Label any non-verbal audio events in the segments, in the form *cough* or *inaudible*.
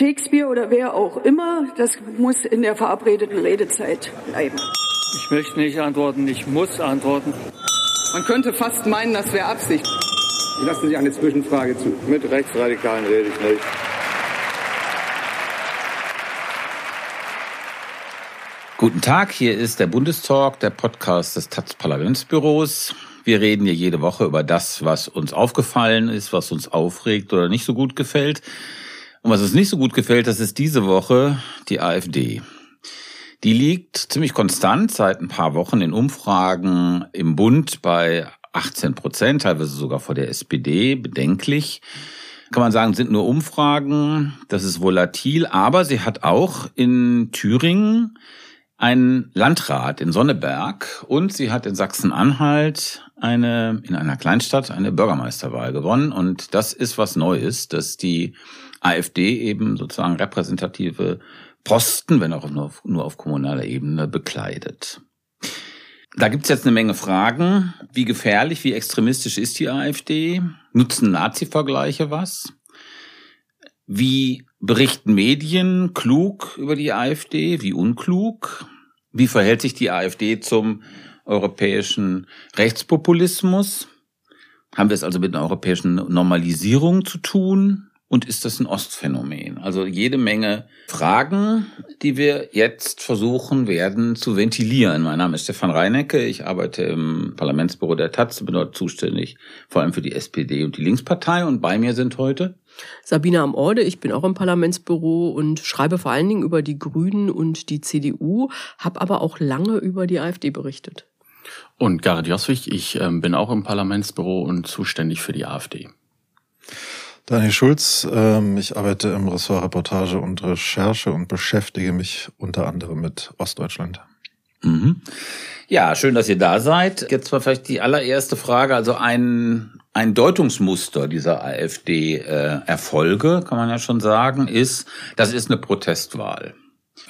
Shakespeare oder wer auch immer, das muss in der verabredeten Redezeit bleiben. Ich möchte nicht antworten, ich muss antworten. Man könnte fast meinen, das wäre Absicht. Ich lasse Sie eine Zwischenfrage zu. Mit Rechtsradikalen rede ich nicht. Guten Tag, hier ist der Bundestalk, der Podcast des taz Parlamentsbüros. Wir reden hier jede Woche über das, was uns aufgefallen ist, was uns aufregt oder nicht so gut gefällt. Und was uns nicht so gut gefällt, das ist diese Woche die AfD. Die liegt ziemlich konstant seit ein paar Wochen in Umfragen im Bund bei 18 Prozent, teilweise sogar vor der SPD, bedenklich. Kann man sagen, sind nur Umfragen, das ist volatil, aber sie hat auch in Thüringen einen Landrat in Sonneberg und sie hat in Sachsen-Anhalt eine, in einer Kleinstadt eine Bürgermeisterwahl gewonnen und das ist was Neues, dass die AfD eben sozusagen repräsentative Posten, wenn auch nur auf, nur auf kommunaler Ebene, bekleidet. Da gibt's jetzt eine Menge Fragen. Wie gefährlich, wie extremistisch ist die AfD? Nutzen Nazi-Vergleiche was? Wie berichten Medien klug über die AfD? Wie unklug? Wie verhält sich die AfD zum europäischen Rechtspopulismus? Haben wir es also mit einer europäischen Normalisierung zu tun? Und ist das ein Ostphänomen? Also jede Menge Fragen, die wir jetzt versuchen werden zu ventilieren. Mein Name ist Stefan Reinecke. Ich arbeite im Parlamentsbüro der Taz, bin dort zuständig vor allem für die SPD und die Linkspartei. Und bei mir sind heute Sabine am Orde, ich bin auch im Parlamentsbüro und schreibe vor allen Dingen über die Grünen und die CDU, habe aber auch lange über die AfD berichtet. Und Gareth Joswig, ich ähm, bin auch im Parlamentsbüro und zuständig für die AfD. Daniel Schulz, ähm, ich arbeite im Ressort Reportage und Recherche und beschäftige mich unter anderem mit Ostdeutschland. Mhm. Ja, schön, dass ihr da seid. Jetzt war vielleicht die allererste Frage, also ein, ein Deutungsmuster dieser AfD-Erfolge, äh, kann man ja schon sagen, ist, das ist eine Protestwahl.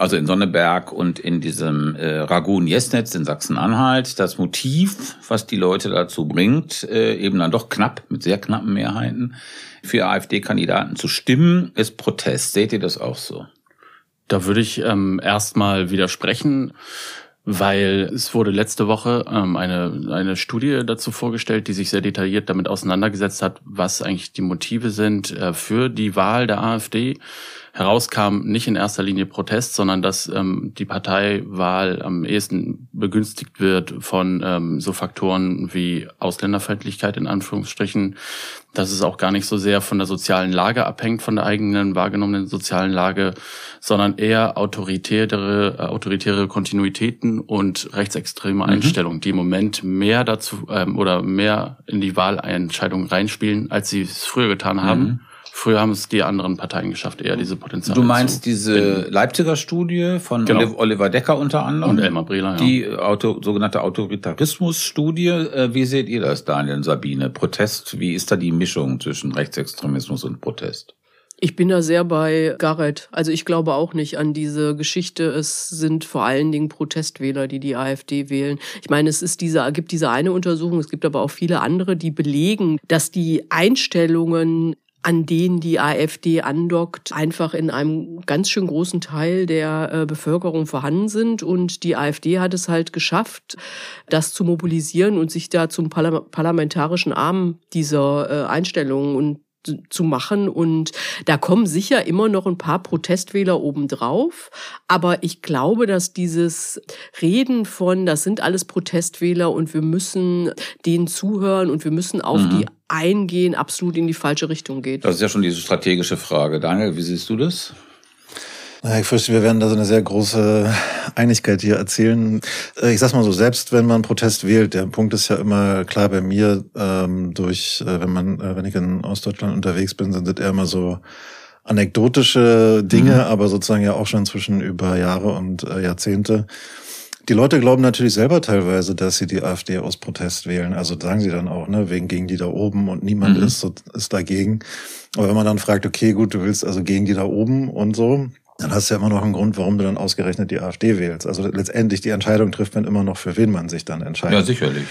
Also in Sonneberg und in diesem äh, Ragun Jesnetz in Sachsen-Anhalt. Das Motiv, was die Leute dazu bringt, äh, eben dann doch knapp, mit sehr knappen Mehrheiten, für AfD-Kandidaten zu stimmen, ist Protest. Seht ihr das auch so? Da würde ich ähm, erstmal widersprechen, weil es wurde letzte Woche ähm, eine, eine Studie dazu vorgestellt, die sich sehr detailliert damit auseinandergesetzt hat, was eigentlich die Motive sind äh, für die Wahl der AfD herauskam, nicht in erster Linie Protest, sondern dass ähm, die Parteiwahl am ehesten begünstigt wird von ähm, so Faktoren wie Ausländerfeindlichkeit in Anführungsstrichen, dass es auch gar nicht so sehr von der sozialen Lage abhängt, von der eigenen wahrgenommenen sozialen Lage, sondern eher autoritäre, äh, autoritäre Kontinuitäten und rechtsextreme mhm. Einstellungen, die im Moment mehr dazu ähm, oder mehr in die Wahlentscheidung reinspielen, als sie es früher getan haben. Mhm. Früher haben es die anderen Parteien geschafft, eher diese Potenziale. Du meinst diese binden. Leipziger Studie von genau. Oliver Decker unter anderem? Und Elmar Brehler, ja. Die Auto, sogenannte Autoritarismus-Studie. Äh, wie seht ihr das, Daniel und Sabine? Protest, wie ist da die Mischung zwischen Rechtsextremismus und Protest? Ich bin da sehr bei Garrett. Also ich glaube auch nicht an diese Geschichte. Es sind vor allen Dingen Protestwähler, die die AfD wählen. Ich meine, es ist diese, gibt diese eine Untersuchung, es gibt aber auch viele andere, die belegen, dass die Einstellungen an denen die AfD andockt, einfach in einem ganz schön großen Teil der äh, Bevölkerung vorhanden sind. Und die AfD hat es halt geschafft, das zu mobilisieren und sich da zum parlamentarischen Arm dieser äh, Einstellungen und zu machen. Und da kommen sicher immer noch ein paar Protestwähler obendrauf. Aber ich glaube, dass dieses Reden von, das sind alles Protestwähler und wir müssen denen zuhören und wir müssen auf mhm. die eingehen, absolut in die falsche Richtung geht. Das ist ja schon diese strategische Frage. Daniel, wie siehst du das? Ich fürchte, wir werden da so eine sehr große Einigkeit hier erzählen. Äh, ich sag's mal so, selbst wenn man Protest wählt, der Punkt ist ja immer klar bei mir, ähm, durch, äh, wenn man, äh, wenn ich in Ostdeutschland unterwegs bin, sind eher immer so anekdotische Dinge, mhm. aber sozusagen ja auch schon zwischen über Jahre und äh, Jahrzehnte. Die Leute glauben natürlich selber teilweise, dass sie die AfD aus Protest wählen. Also sagen sie dann auch, ne, wegen gegen die da oben und niemand mhm. ist, ist dagegen. Aber wenn man dann fragt, okay, gut, du willst also gegen die da oben und so, dann hast du ja immer noch einen Grund, warum du dann ausgerechnet die AfD wählst. Also letztendlich die Entscheidung trifft man immer noch, für wen man sich dann entscheidet. Ja, sicherlich.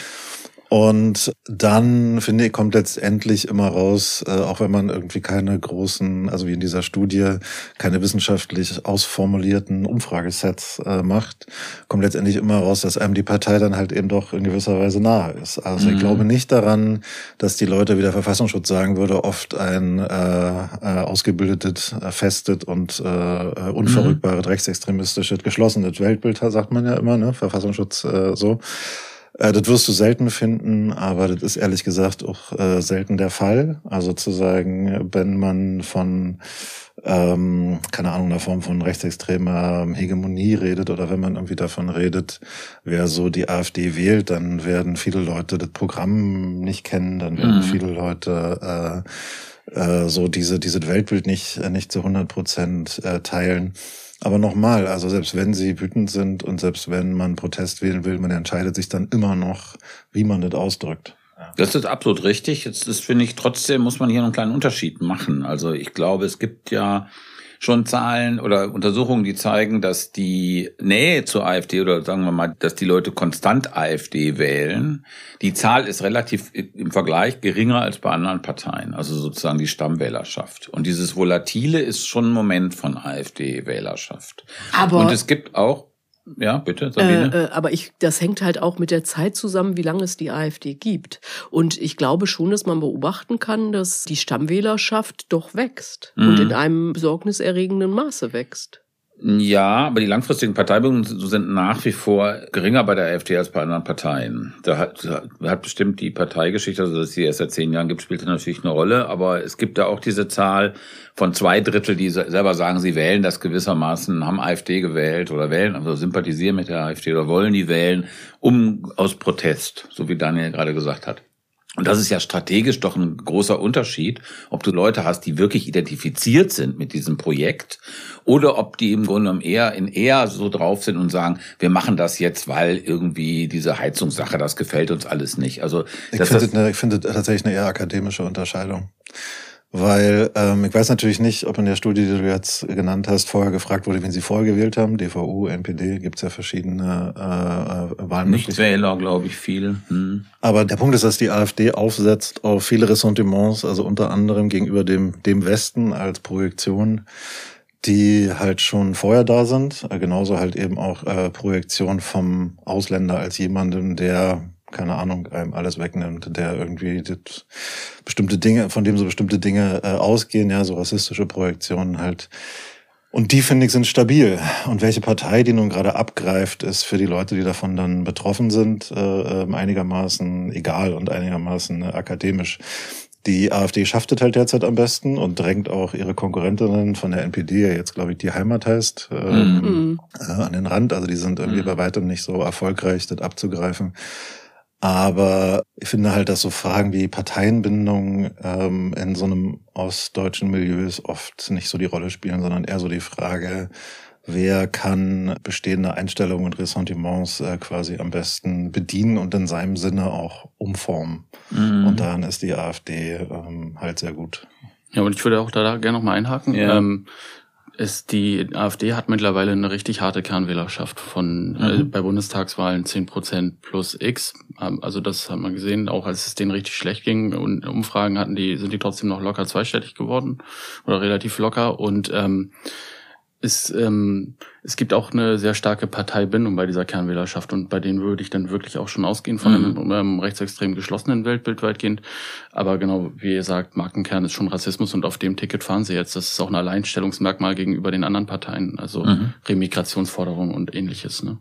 Und dann, finde ich, kommt letztendlich immer raus, äh, auch wenn man irgendwie keine großen, also wie in dieser Studie, keine wissenschaftlich ausformulierten Umfragesets äh, macht, kommt letztendlich immer raus, dass einem die Partei dann halt eben doch in gewisser Weise nahe ist. Also mhm. ich glaube nicht daran, dass die Leute, wie der Verfassungsschutz sagen würde, oft ein äh, äh, ausgebildetes, äh, festet und äh, äh unverrückbares, mhm. rechtsextremistisches, geschlossenes Weltbild, sagt man ja immer, ne? Verfassungsschutz äh, so. Äh, das wirst du selten finden, aber das ist ehrlich gesagt auch äh, selten der Fall. Also zu sagen, wenn man von ähm, keine Ahnung, einer Form von rechtsextremer Hegemonie redet oder wenn man irgendwie davon redet, wer so die AfD wählt, dann werden viele Leute das Programm nicht kennen, dann werden mhm. viele Leute äh, äh, so diese, diese Weltbild nicht, nicht zu 100 Prozent äh, teilen. Aber nochmal, also selbst wenn sie wütend sind und selbst wenn man Protest wählen will, man entscheidet sich dann immer noch, wie man das ausdrückt. Das ist absolut richtig. Jetzt finde ich, trotzdem muss man hier einen kleinen Unterschied machen. Also ich glaube, es gibt ja schon Zahlen oder Untersuchungen, die zeigen, dass die Nähe zur AfD oder sagen wir mal, dass die Leute konstant AfD wählen. Die Zahl ist relativ im Vergleich geringer als bei anderen Parteien, also sozusagen die Stammwählerschaft. Und dieses Volatile ist schon ein Moment von AfD-Wählerschaft. Aber und es gibt auch ja, bitte, Sabine. Äh, äh, aber ich, das hängt halt auch mit der Zeit zusammen, wie lange es die AfD gibt. Und ich glaube schon, dass man beobachten kann, dass die Stammwählerschaft doch wächst mhm. und in einem besorgniserregenden Maße wächst. Ja, aber die langfristigen Parteibildungen sind nach wie vor geringer bei der AfD als bei anderen Parteien. Da hat, hat bestimmt die Parteigeschichte, also dass sie erst seit zehn Jahren gibt, spielt natürlich eine Rolle. Aber es gibt da auch diese Zahl von zwei Drittel, die selber sagen, sie wählen das gewissermaßen, haben AfD gewählt oder wählen, also sympathisieren mit der AfD oder wollen die wählen, um aus Protest, so wie Daniel gerade gesagt hat. Und das ist ja strategisch doch ein großer Unterschied, ob du Leute hast, die wirklich identifiziert sind mit diesem Projekt oder ob die im Grunde genommen eher in eher so drauf sind und sagen, wir machen das jetzt, weil irgendwie diese Heizungssache, das gefällt uns alles nicht. Also ich finde, ich finde tatsächlich eine eher akademische Unterscheidung. Weil ähm, ich weiß natürlich nicht, ob in der Studie, die du jetzt genannt hast, vorher gefragt wurde, wen sie vorher gewählt haben. DVU, NPD, gibt's ja verschiedene äh, äh Wahlmöglichkeiten. Nichtwähler, glaube ich, viel. Hm. Aber der Punkt ist, dass die AfD aufsetzt auf viele Ressentiments, also unter anderem gegenüber dem, dem Westen als Projektion die halt schon vorher da sind. Genauso halt eben auch äh, Projektion vom Ausländer als jemanden, der keine Ahnung, einem alles wegnimmt, der irgendwie bestimmte Dinge, von dem so bestimmte Dinge äh, ausgehen, ja, so rassistische Projektionen halt. Und die, finde ich, sind stabil. Und welche Partei die nun gerade abgreift, ist für die Leute, die davon dann betroffen sind, äh, ähm, einigermaßen egal und einigermaßen äh, akademisch. Die AfD schafft es halt derzeit am besten und drängt auch ihre Konkurrentinnen von der NPD, ja jetzt glaube ich die Heimat heißt, ähm, mhm. äh, an den Rand. Also die sind irgendwie mhm. bei weitem nicht so erfolgreich, das abzugreifen. Aber ich finde halt, dass so Fragen wie Parteienbindung ähm, in so einem ostdeutschen Milieu oft nicht so die Rolle spielen, sondern eher so die Frage, wer kann bestehende Einstellungen und Ressentiments äh, quasi am besten bedienen und in seinem Sinne auch umformen. Mhm. Und daran ist die AfD ähm, halt sehr gut. Ja, und ich würde auch da gerne nochmal einhaken. Ja. Ähm, ist die AfD hat mittlerweile eine richtig harte Kernwählerschaft von mhm. äh, bei Bundestagswahlen zehn Prozent plus X. Ähm, also das hat man gesehen, auch als es denen richtig schlecht ging und Umfragen hatten die, sind die trotzdem noch locker zweistellig geworden oder relativ locker und ähm, es, ähm, es gibt auch eine sehr starke Parteibindung bei dieser Kernwählerschaft und bei denen würde ich dann wirklich auch schon ausgehen von mhm. einem, einem rechtsextrem geschlossenen Weltbild weitgehend. Aber genau, wie ihr sagt, Markenkern ist schon Rassismus und auf dem Ticket fahren sie jetzt. Das ist auch ein Alleinstellungsmerkmal gegenüber den anderen Parteien, also mhm. Remigrationsforderungen und ähnliches. Ne?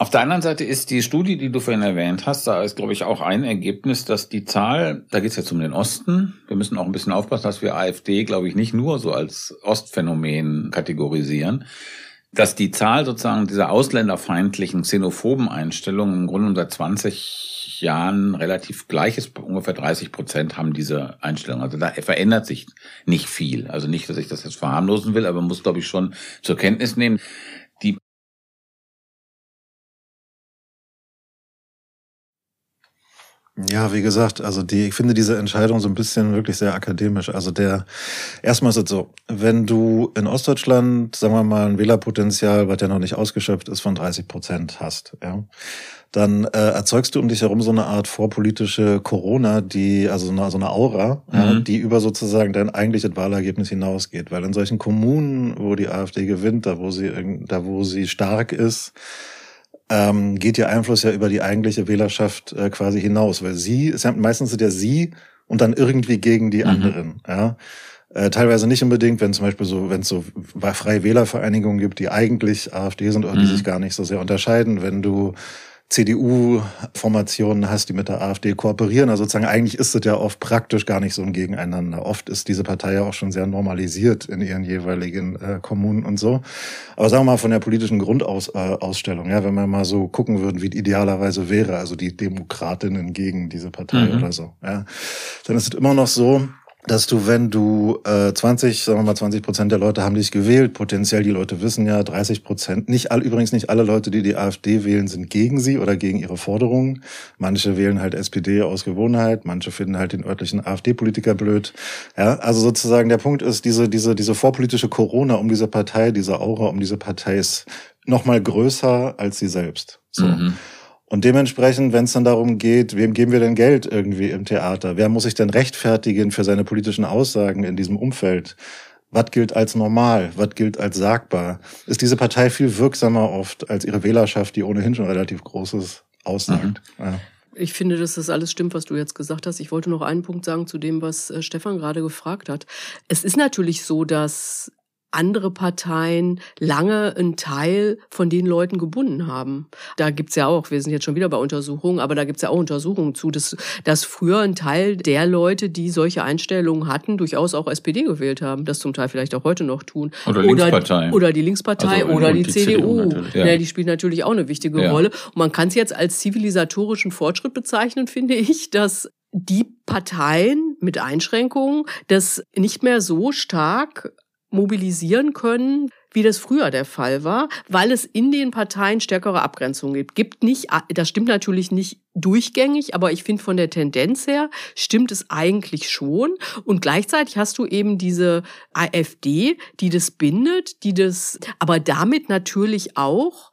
Auf der anderen Seite ist die Studie, die du vorhin erwähnt hast, da ist, glaube ich, auch ein Ergebnis, dass die Zahl, da geht es jetzt um den Osten, wir müssen auch ein bisschen aufpassen, dass wir AfD, glaube ich, nicht nur so als Ostphänomen kategorisieren, dass die Zahl sozusagen dieser ausländerfeindlichen, xenophoben Einstellungen im Grunde seit 20 Jahren relativ gleich ist. Ungefähr 30 Prozent haben diese Einstellung. Also da verändert sich nicht viel. Also nicht, dass ich das jetzt verharmlosen will, aber man muss, glaube ich, schon zur Kenntnis nehmen. Ja, wie gesagt, also die, ich finde diese Entscheidung so ein bisschen wirklich sehr akademisch. Also der, erstmal ist es so, wenn du in Ostdeutschland, sagen wir mal, ein Wählerpotenzial, was ja noch nicht ausgeschöpft ist, von 30 Prozent hast, ja, dann äh, erzeugst du um dich herum so eine Art vorpolitische Corona, die, also so eine, so eine Aura, mhm. ja, die über sozusagen dein eigentliches Wahlergebnis hinausgeht. Weil in solchen Kommunen, wo die AfD gewinnt, da wo sie, da wo sie stark ist, ähm, geht ihr Einfluss ja über die eigentliche Wählerschaft äh, quasi hinaus, weil sie, ist ja, meistens sind ja sie und dann irgendwie gegen die mhm. anderen. Ja. Äh, teilweise nicht unbedingt, wenn zum Beispiel so, wenn es so freie Wählervereinigungen gibt, die eigentlich AfD sind oder mhm. die sich gar nicht so sehr unterscheiden, wenn du CDU-Formationen hast, die mit der AfD kooperieren. Also sozusagen eigentlich ist es ja oft praktisch gar nicht so ein Gegeneinander. Oft ist diese Partei ja auch schon sehr normalisiert in ihren jeweiligen äh, Kommunen und so. Aber sagen wir mal von der politischen Grundausstellung, äh, ja, wenn man mal so gucken würde, wie es idealerweise wäre, also die Demokratinnen gegen diese Partei mhm. oder so, ja, dann ist es immer noch so, dass du, wenn du äh, 20, sagen wir mal 20 Prozent der Leute haben dich gewählt, potenziell die Leute wissen ja 30 Prozent, nicht all, übrigens nicht alle Leute, die die AfD wählen, sind gegen sie oder gegen ihre Forderungen. Manche wählen halt SPD aus Gewohnheit, manche finden halt den örtlichen AfD-Politiker blöd. Ja, also sozusagen der Punkt ist, diese diese diese vorpolitische Corona um diese Partei, diese Aura um diese Partei ist noch mal größer als sie selbst. So. Mhm. Und dementsprechend, wenn es dann darum geht, wem geben wir denn Geld irgendwie im Theater? Wer muss sich denn rechtfertigen für seine politischen Aussagen in diesem Umfeld? Was gilt als normal? Was gilt als sagbar? Ist diese Partei viel wirksamer oft als ihre Wählerschaft, die ohnehin schon relativ Großes aussagt? Mhm. Ja. Ich finde, dass das alles stimmt, was du jetzt gesagt hast. Ich wollte noch einen Punkt sagen zu dem, was äh, Stefan gerade gefragt hat. Es ist natürlich so, dass andere Parteien lange einen Teil von den Leuten gebunden haben. Da gibt's ja auch, wir sind jetzt schon wieder bei Untersuchungen, aber da gibt's ja auch Untersuchungen zu, dass, dass früher ein Teil der Leute, die solche Einstellungen hatten, durchaus auch SPD gewählt haben, das zum Teil vielleicht auch heute noch tun. Oder Linkspartei. Oder, die Linkspartei also, oder die, die CDU. CDU ja. ja. die spielt natürlich auch eine wichtige ja. Rolle. Und man kann es jetzt als zivilisatorischen Fortschritt bezeichnen, finde ich, dass die Parteien mit Einschränkungen das nicht mehr so stark mobilisieren können, wie das früher der Fall war, weil es in den Parteien stärkere Abgrenzungen gibt. Gibt nicht, das stimmt natürlich nicht durchgängig, aber ich finde von der Tendenz her stimmt es eigentlich schon. Und gleichzeitig hast du eben diese AfD, die das bindet, die das, aber damit natürlich auch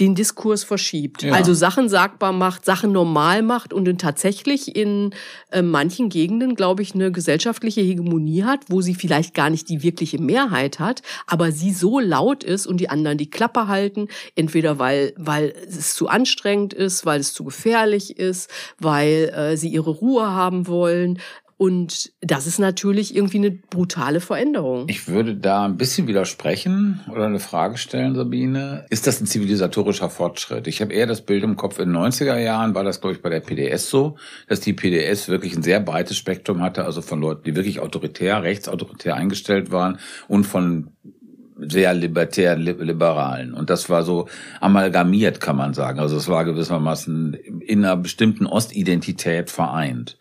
den Diskurs verschiebt. Ja. Also Sachen sagbar macht, Sachen normal macht und tatsächlich in äh, manchen Gegenden, glaube ich, eine gesellschaftliche Hegemonie hat, wo sie vielleicht gar nicht die wirkliche Mehrheit hat, aber sie so laut ist und die anderen die Klappe halten, entweder weil, weil es zu anstrengend ist, weil es zu gefährlich ist, weil äh, sie ihre Ruhe haben wollen, und das ist natürlich irgendwie eine brutale Veränderung. Ich würde da ein bisschen widersprechen oder eine Frage stellen, Sabine. Ist das ein zivilisatorischer Fortschritt? Ich habe eher das Bild im Kopf, in den 90er Jahren war das, glaube ich, bei der PDS so, dass die PDS wirklich ein sehr breites Spektrum hatte, also von Leuten, die wirklich autoritär, rechtsautoritär eingestellt waren und von sehr libertär liberalen und das war so amalgamiert kann man sagen also es war gewissermaßen in einer bestimmten Ostidentität vereint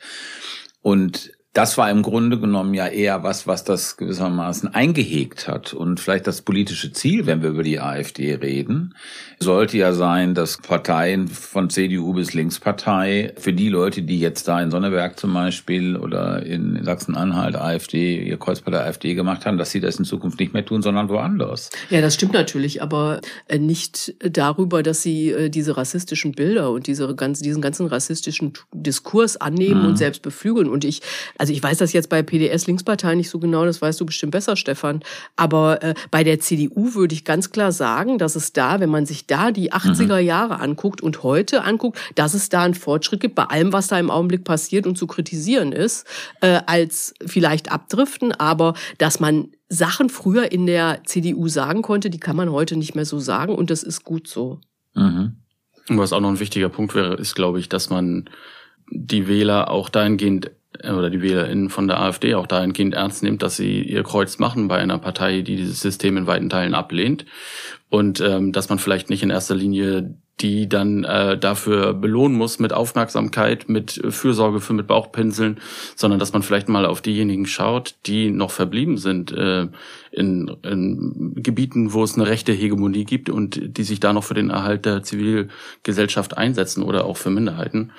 und das war im Grunde genommen ja eher was, was das gewissermaßen eingehegt hat. Und vielleicht das politische Ziel, wenn wir über die AfD reden, sollte ja sein, dass Parteien von CDU bis Linkspartei für die Leute, die jetzt da in Sonneberg zum Beispiel oder in Sachsen-Anhalt AfD, ihr Kreuz bei der AfD gemacht haben, dass sie das in Zukunft nicht mehr tun, sondern woanders. Ja, das stimmt natürlich, aber äh, nicht darüber, dass sie äh, diese rassistischen Bilder und diese ganzen, diesen ganzen rassistischen Diskurs annehmen mhm. und selbst beflügeln. Und ich also ich weiß das jetzt bei PDS Linkspartei nicht so genau, das weißt du bestimmt besser, Stefan. Aber äh, bei der CDU würde ich ganz klar sagen, dass es da, wenn man sich da die 80er mhm. Jahre anguckt und heute anguckt, dass es da einen Fortschritt gibt bei allem, was da im Augenblick passiert und zu kritisieren ist, äh, als vielleicht abdriften, aber dass man Sachen früher in der CDU sagen konnte, die kann man heute nicht mehr so sagen und das ist gut so. Mhm. Was auch noch ein wichtiger Punkt wäre, ist, glaube ich, dass man die Wähler auch dahingehend oder die WählerInnen von der AfD auch dahingehend ernst nimmt, dass sie ihr Kreuz machen bei einer Partei, die dieses System in weiten Teilen ablehnt. Und ähm, dass man vielleicht nicht in erster Linie die dann äh, dafür belohnen muss mit Aufmerksamkeit, mit Fürsorge für mit Bauchpinseln, sondern dass man vielleicht mal auf diejenigen schaut, die noch verblieben sind äh, in, in Gebieten, wo es eine rechte Hegemonie gibt und die sich da noch für den Erhalt der Zivilgesellschaft einsetzen oder auch für Minderheiten.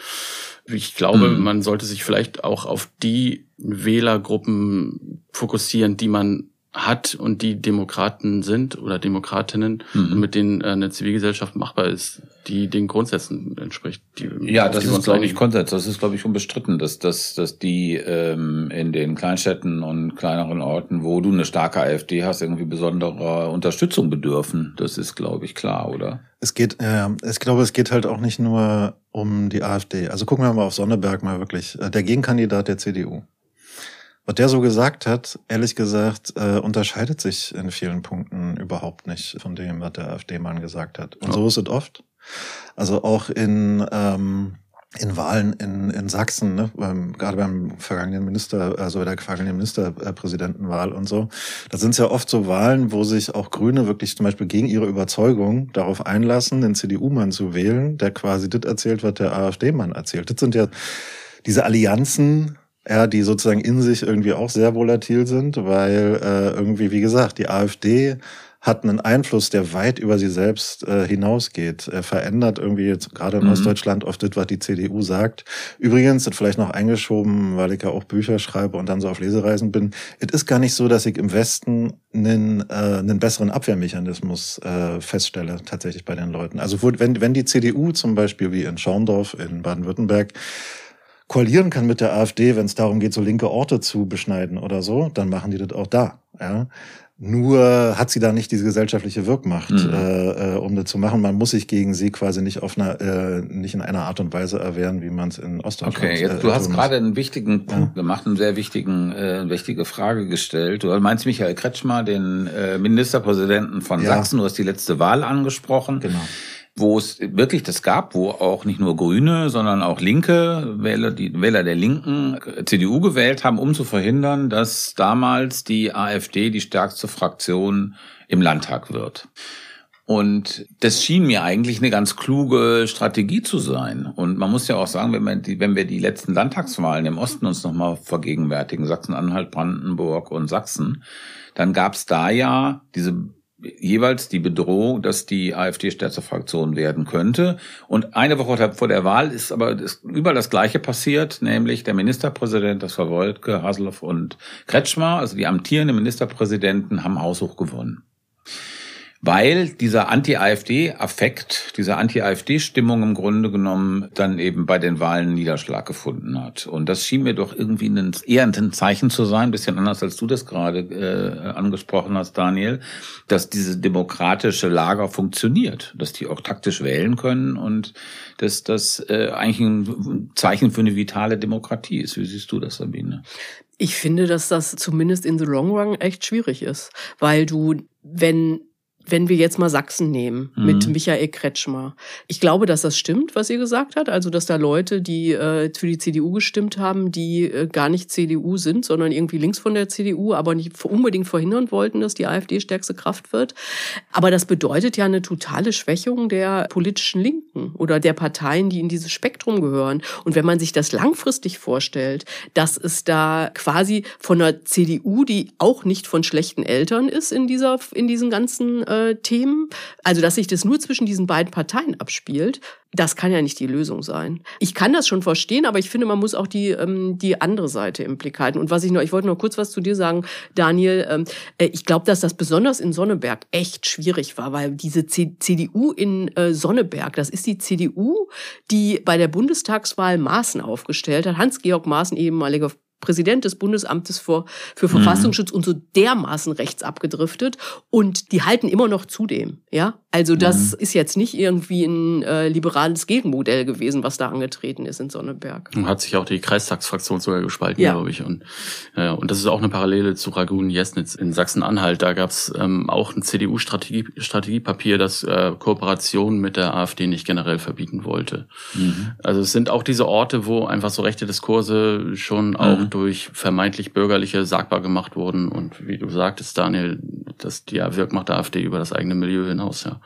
Ich glaube, mhm. man sollte sich vielleicht auch auf die Wählergruppen fokussieren, die man hat und die Demokraten sind oder Demokratinnen mhm. und mit denen äh, eine Zivilgesellschaft machbar ist, die den Grundsätzen entspricht. Die, ja, das ist, glaube ich, Konsens. Das ist, glaube ich, unbestritten, dass, dass, dass die ähm, in den Kleinstädten und kleineren Orten, wo du eine starke AfD hast, irgendwie besonderer Unterstützung bedürfen. Das ist, glaube ich, klar, oder? Es geht, äh, ich glaube, es geht halt auch nicht nur um die AfD. Also gucken wir mal auf Sonneberg mal wirklich. Äh, der Gegenkandidat der CDU. Was der so gesagt hat, ehrlich gesagt, äh, unterscheidet sich in vielen Punkten überhaupt nicht von dem, was der AfD-Mann gesagt hat. Und so ist es oft. Also auch in, ähm, in Wahlen in, in Sachsen, ne, beim, gerade beim vergangenen Minister, also bei der vergangenen Ministerpräsidentenwahl und so, da sind es ja oft so Wahlen, wo sich auch Grüne wirklich zum Beispiel gegen ihre Überzeugung darauf einlassen, den CDU-Mann zu wählen, der quasi das erzählt, was der AfD-Mann erzählt. Das sind ja diese Allianzen, ja, die sozusagen in sich irgendwie auch sehr volatil sind, weil äh, irgendwie, wie gesagt, die AfD hat einen Einfluss, der weit über sie selbst äh, hinausgeht. Er verändert irgendwie jetzt gerade in mhm. Ostdeutschland oft das, was die CDU sagt. Übrigens, das vielleicht noch eingeschoben, weil ich ja auch Bücher schreibe und dann so auf Lesereisen bin. Es ist gar nicht so, dass ich im Westen einen, äh, einen besseren Abwehrmechanismus äh, feststelle, tatsächlich bei den Leuten. Also wenn, wenn die CDU zum Beispiel wie in Schaumdorf in Baden-Württemberg koalieren kann mit der AfD, wenn es darum geht, so linke Orte zu beschneiden oder so, dann machen die das auch da. Ja. Nur hat sie da nicht diese gesellschaftliche Wirkmacht, mhm. äh, äh, um das zu machen. Man muss sich gegen sie quasi nicht auf einer, äh, nicht in einer Art und Weise erwehren, wie man es in Ostdeutschland. Okay, jetzt, äh, du hast gerade einen wichtigen Punkt ja. gemacht, eine sehr wichtigen, äh, wichtige Frage gestellt. Du meinst Michael Kretschmer, den äh, Ministerpräsidenten von ja. Sachsen. Du hast die letzte Wahl angesprochen. Genau wo es wirklich das gab, wo auch nicht nur Grüne, sondern auch Linke Wähler, die Wähler der Linken CDU gewählt haben, um zu verhindern, dass damals die AfD die stärkste Fraktion im Landtag wird. Und das schien mir eigentlich eine ganz kluge Strategie zu sein. Und man muss ja auch sagen, wenn wir die, wenn wir die letzten Landtagswahlen im Osten uns nochmal vergegenwärtigen, Sachsen-Anhalt, Brandenburg und Sachsen, dann gab es da ja diese jeweils die Bedrohung, dass die AfD stärkste Fraktion werden könnte. Und eine Woche vor der Wahl ist aber überall das Gleiche passiert, nämlich der Ministerpräsident, das war Wolke, Haseloff und Kretschmer, also die amtierenden Ministerpräsidenten, haben Haushoch gewonnen weil dieser Anti-AfD-Affekt, diese Anti-AfD-Stimmung im Grunde genommen dann eben bei den Wahlen Niederschlag gefunden hat. Und das schien mir doch irgendwie ein, eher ein Zeichen zu sein, ein bisschen anders als du das gerade äh, angesprochen hast, Daniel, dass diese demokratische Lager funktioniert, dass die auch taktisch wählen können und dass das äh, eigentlich ein Zeichen für eine vitale Demokratie ist. Wie siehst du das, Sabine? Ich finde, dass das zumindest in the long run echt schwierig ist, weil du, wenn wenn wir jetzt mal Sachsen nehmen mhm. mit Michael Kretschmer. Ich glaube, dass das stimmt, was ihr gesagt hat. Also, dass da Leute, die äh, für die CDU gestimmt haben, die äh, gar nicht CDU sind, sondern irgendwie links von der CDU, aber nicht unbedingt verhindern wollten, dass die AfD stärkste Kraft wird. Aber das bedeutet ja eine totale Schwächung der politischen Linken oder der Parteien, die in dieses Spektrum gehören. Und wenn man sich das langfristig vorstellt, dass es da quasi von der CDU, die auch nicht von schlechten Eltern ist in dieser, in diesen ganzen äh, Themen. Also, dass sich das nur zwischen diesen beiden Parteien abspielt, das kann ja nicht die Lösung sein. Ich kann das schon verstehen, aber ich finde, man muss auch die, ähm, die andere Seite im Blick halten. Und was ich noch, ich wollte noch kurz was zu dir sagen, Daniel. Ähm, äh, ich glaube, dass das besonders in Sonneberg echt schwierig war, weil diese C CDU in äh, Sonneberg, das ist die CDU, die bei der Bundestagswahl Maaßen aufgestellt hat. Hans-Georg Maaßen, ehemaliger Präsident des Bundesamtes für, für mhm. Verfassungsschutz und so dermaßen rechts abgedriftet und die halten immer noch zu dem, ja. Also das mhm. ist jetzt nicht irgendwie ein äh, liberales Gegenmodell gewesen, was da angetreten ist in Sonneberg. Und hat sich auch die Kreistagsfraktion sogar gespalten, ja. glaube ich. Und, ja, und das ist auch eine Parallele zu Ragun Jesnitz in Sachsen-Anhalt. Da gab es ähm, auch ein CDU-Strategiepapier, das äh, Kooperationen mit der AfD nicht generell verbieten wollte. Mhm. Also es sind auch diese Orte, wo einfach so rechte Diskurse schon auch mhm. Durch vermeintlich Bürgerliche sagbar gemacht wurden. Und wie du sagtest, Daniel, dass die Wirkmacht der AfD über das eigene Milieu hinaus, ja.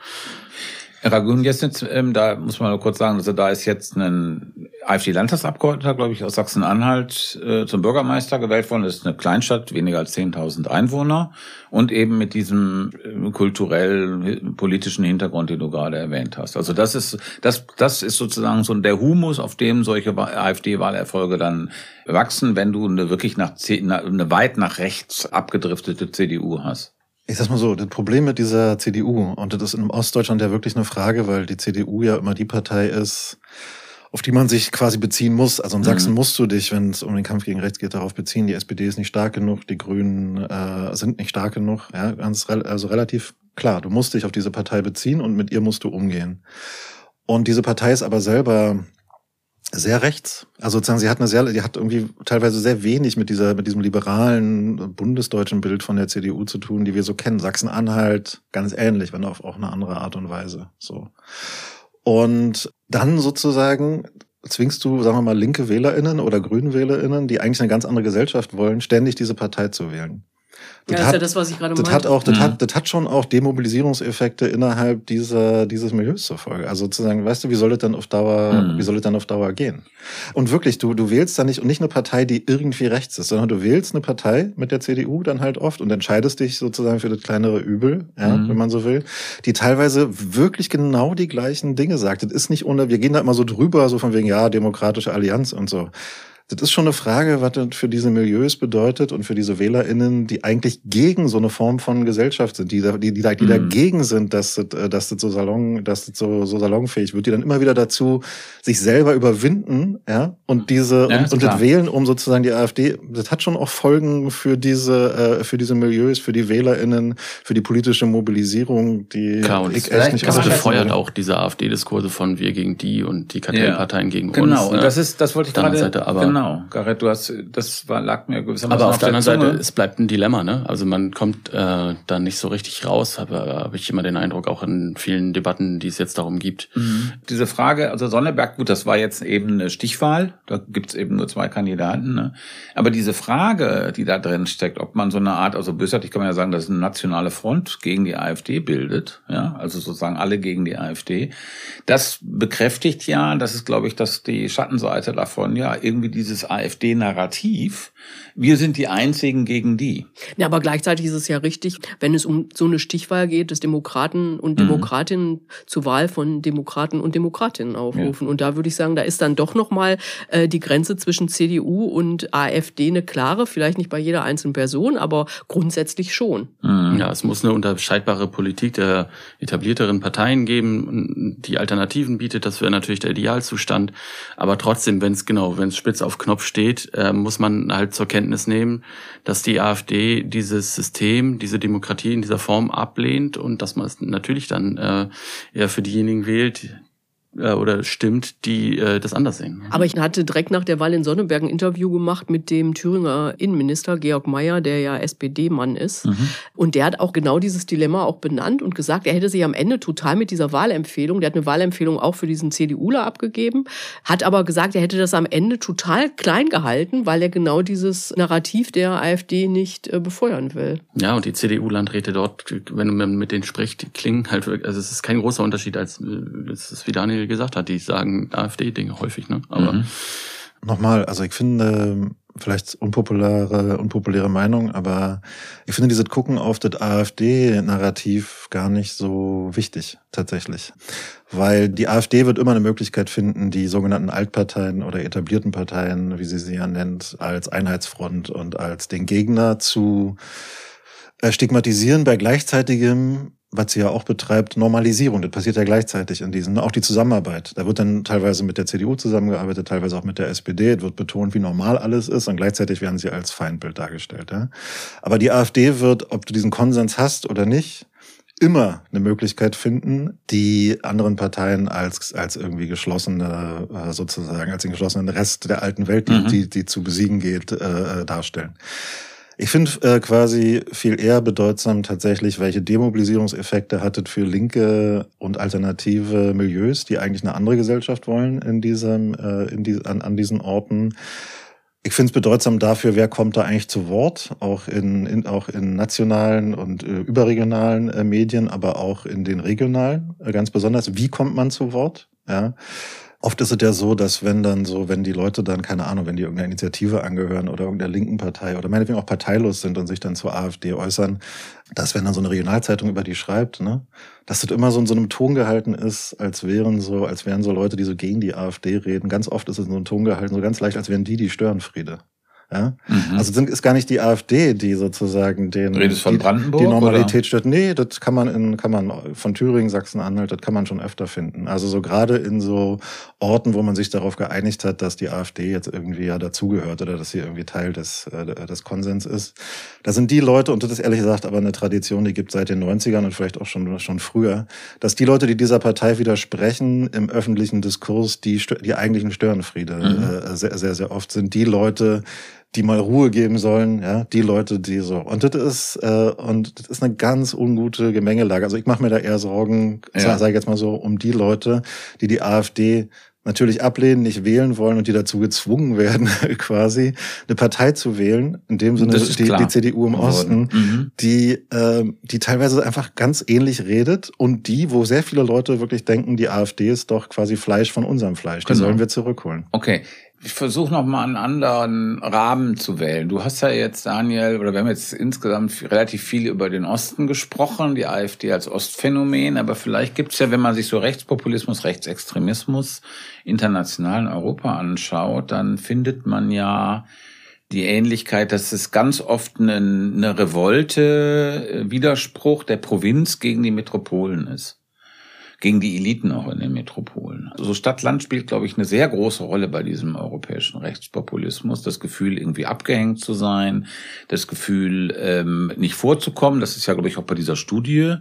Ragun Jesnitz, ähm, da muss man nur kurz sagen, also da ist jetzt ein AfD-Landtagsabgeordneter, glaube ich, aus Sachsen-Anhalt äh, zum Bürgermeister gewählt worden. Das ist eine Kleinstadt, weniger als 10.000 Einwohner und eben mit diesem äh, kulturell politischen Hintergrund, den du gerade erwähnt hast. Also das ist das das ist sozusagen so der Humus, auf dem solche AfD-Wahlerfolge dann wachsen, wenn du eine wirklich nach eine weit nach rechts abgedriftete CDU hast. Ich sag mal so, das Problem mit dieser CDU, und das ist in Ostdeutschland ja wirklich eine Frage, weil die CDU ja immer die Partei ist, auf die man sich quasi beziehen muss. Also in mhm. Sachsen musst du dich, wenn es um den Kampf gegen rechts geht, darauf beziehen. Die SPD ist nicht stark genug, die Grünen äh, sind nicht stark genug. Ja, ganz also relativ klar. Du musst dich auf diese Partei beziehen und mit ihr musst du umgehen. Und diese Partei ist aber selber sehr rechts. Also sozusagen, sie hat eine sehr, die hat irgendwie teilweise sehr wenig mit dieser, mit diesem liberalen bundesdeutschen Bild von der CDU zu tun, die wir so kennen. Sachsen-Anhalt ganz ähnlich, wenn auch auf eine andere Art und Weise. So. Und dann sozusagen zwingst du, sagen wir mal, linke WählerInnen oder grünen WählerInnen, die eigentlich eine ganz andere Gesellschaft wollen, ständig diese Partei zu wählen. Das, ja, das ist ja das, was ich gerade das meinte. Hat auch, das, mhm. hat, das hat schon auch Demobilisierungseffekte innerhalb dieser, dieses Milieus zur Folge. Also sozusagen, weißt du, wie soll es dann auf Dauer, mhm. wie soll es dann auf Dauer gehen? Und wirklich, du, du wählst da nicht, und nicht eine Partei, die irgendwie rechts ist, sondern du wählst eine Partei mit der CDU dann halt oft und entscheidest dich sozusagen für das kleinere Übel, ja, mhm. wenn man so will, die teilweise wirklich genau die gleichen Dinge sagt. Das ist nicht ohne, wir gehen da immer so drüber, so von wegen, ja, demokratische Allianz und so. Das ist schon eine Frage, was das für diese Milieus bedeutet und für diese WählerInnen, die eigentlich gegen so eine Form von Gesellschaft sind, die, die, die, die mhm. dagegen sind, dass das, äh, dass das so Salon, dass das so, so salonfähig wird, die dann immer wieder dazu sich selber überwinden, ja, und diese, ja, und, und das wählen, um sozusagen die AfD, das hat schon auch Folgen für diese, äh, für diese Milieus, für die WählerInnen, für die politische Mobilisierung, die Klar, und ich echt nicht Das befeuert auch diese AfD-Diskurse von wir gegen die und die Kartellparteien ja. gegen genau. uns. Genau, und ne? das ist, das wollte ich gerade, Seite, aber Genau, Gareth, du hast, das war, lag mir gewissermaßen Aber auf, auf der anderen Seite, es bleibt ein Dilemma, ne? Also man kommt äh, da nicht so richtig raus, habe hab ich immer den Eindruck, auch in vielen Debatten, die es jetzt darum gibt. Mhm. Diese Frage, also Sonneberg, gut, das war jetzt eben eine Stichwahl, da gibt's eben nur zwei Kandidaten, ne? Aber diese Frage, die da drin steckt, ob man so eine Art, also bösartig kann man ja sagen, dass eine nationale Front gegen die AfD bildet, ja, also sozusagen alle gegen die AfD, das bekräftigt ja, das ist, glaube ich, dass die Schattenseite davon ja irgendwie die dieses AfD-Narrativ, wir sind die Einzigen gegen die. Ja, aber gleichzeitig ist es ja richtig, wenn es um so eine Stichwahl geht, dass Demokraten und mhm. Demokratinnen mhm. zur Wahl von Demokraten und Demokratinnen aufrufen. Ja. Und da würde ich sagen, da ist dann doch nochmal äh, die Grenze zwischen CDU und AfD eine klare, vielleicht nicht bei jeder einzelnen Person, aber grundsätzlich schon. Mhm. Ja, es muss eine unterscheidbare Politik der etablierteren Parteien geben, die Alternativen bietet. Das wäre natürlich der Idealzustand. Aber trotzdem, wenn es genau, wenn es spitz auf Knopf steht, äh, muss man halt zur Kenntnis nehmen, dass die AfD dieses System, diese Demokratie in dieser Form ablehnt und dass man es natürlich dann äh, eher für diejenigen wählt, äh, oder stimmt, die äh, das anders sehen. Aber ich hatte direkt nach der Wahl in Sonneberg ein Interview gemacht mit dem Thüringer Innenminister Georg Mayer, der ja SPD-Mann ist. Mhm. Und der hat auch genau dieses Dilemma auch benannt und gesagt, er hätte sich am Ende total mit dieser Wahlempfehlung, der hat eine Wahlempfehlung auch für diesen CDUler abgegeben, hat aber gesagt, er hätte das am Ende total klein gehalten, weil er genau dieses Narrativ der AfD nicht äh, befeuern will. Ja, und die CDU-Landräte dort, wenn man mit denen spricht, klingen halt, also es ist kein großer Unterschied, als äh, es ist wie Daniel gesagt hat, die sagen AfD-Dinge häufig, ne? Aber mhm. nochmal, also ich finde vielleicht unpopuläre, unpopuläre Meinung, aber ich finde dieses Gucken auf das AfD-Narrativ gar nicht so wichtig, tatsächlich. Weil die AfD wird immer eine Möglichkeit finden, die sogenannten Altparteien oder etablierten Parteien, wie sie sie ja nennt, als Einheitsfront und als den Gegner zu äh, stigmatisieren bei gleichzeitigem was sie ja auch betreibt, Normalisierung. Das passiert ja gleichzeitig in diesen, auch die Zusammenarbeit. Da wird dann teilweise mit der CDU zusammengearbeitet, teilweise auch mit der SPD. Es wird betont, wie normal alles ist und gleichzeitig werden sie als Feindbild dargestellt. Ja? Aber die AfD wird, ob du diesen Konsens hast oder nicht, immer eine Möglichkeit finden, die anderen Parteien als, als irgendwie geschlossene, äh, sozusagen, als den geschlossenen Rest der alten Welt, die, mhm. die, die zu besiegen geht, äh, äh darstellen. Ich finde äh, quasi viel eher bedeutsam tatsächlich, welche Demobilisierungseffekte hattet für linke und alternative Milieus, die eigentlich eine andere Gesellschaft wollen in diesem, äh, in die, an, an diesen Orten. Ich finde es bedeutsam dafür, wer kommt da eigentlich zu Wort, auch in, in auch in nationalen und äh, überregionalen äh, Medien, aber auch in den regionalen, äh, ganz besonders. Wie kommt man zu Wort? Ja. Oft ist es ja so, dass wenn dann so, wenn die Leute dann, keine Ahnung, wenn die irgendeiner Initiative angehören oder irgendeiner linken Partei oder meinetwegen auch parteilos sind und sich dann zur AfD äußern, dass wenn dann so eine Regionalzeitung über die schreibt, ne, dass das immer so in so einem Ton gehalten ist, als wären so, als wären so Leute, die so gegen die AfD reden. Ganz oft ist es in so einem Ton gehalten, so ganz leicht, als wären die die Störenfriede. Ja? Mhm. Also sind, ist gar nicht die AfD, die sozusagen den Redest von die, Brandenburg, die Normalität oder? stört. Nee, das kann man in kann man von Thüringen, Sachsen-Anhalt, das kann man schon öfter finden. Also so gerade in so Orten, wo man sich darauf geeinigt hat, dass die AfD jetzt irgendwie ja dazugehört oder dass sie irgendwie Teil des äh, des Konsens ist. Da sind die Leute und das ist ehrlich gesagt aber eine Tradition, die gibt seit den 90ern und vielleicht auch schon schon früher, dass die Leute, die dieser Partei widersprechen im öffentlichen Diskurs, die die eigentlichen Störenfriede mhm. äh, sehr sehr sehr oft sind die Leute die mal Ruhe geben sollen, ja, die Leute, die so. Und das ist äh, und das ist eine ganz ungute Gemengelage. Also ich mache mir da eher Sorgen, ja. sage ich jetzt mal so, um die Leute, die die AfD natürlich ablehnen, nicht wählen wollen und die dazu gezwungen *laughs* werden, quasi eine Partei zu wählen, in dem Sinne die, die, CDU im Osten, mhm. die, äh, die teilweise einfach ganz ähnlich redet und die, wo sehr viele Leute wirklich denken, die AfD ist doch quasi Fleisch von unserem Fleisch, die genau. sollen wir zurückholen. Okay, ich versuche noch mal einen anderen Rahmen zu wählen. Du hast ja jetzt, Daniel, oder wir haben jetzt insgesamt relativ viel über den Osten gesprochen, die AfD als Ostphänomen, aber vielleicht gibt es ja, wenn man sich so Rechtspopulismus, Rechtsextremismus international in Europa anschaut, dann findet man ja die Ähnlichkeit, dass es ganz oft eine, eine Revolte, äh, Widerspruch der Provinz gegen die Metropolen ist gegen die Eliten auch in den Metropolen. Also Stadt-Land spielt, glaube ich, eine sehr große Rolle bei diesem europäischen Rechtspopulismus. Das Gefühl, irgendwie abgehängt zu sein, das Gefühl, ähm, nicht vorzukommen. Das ist ja, glaube ich, auch bei dieser Studie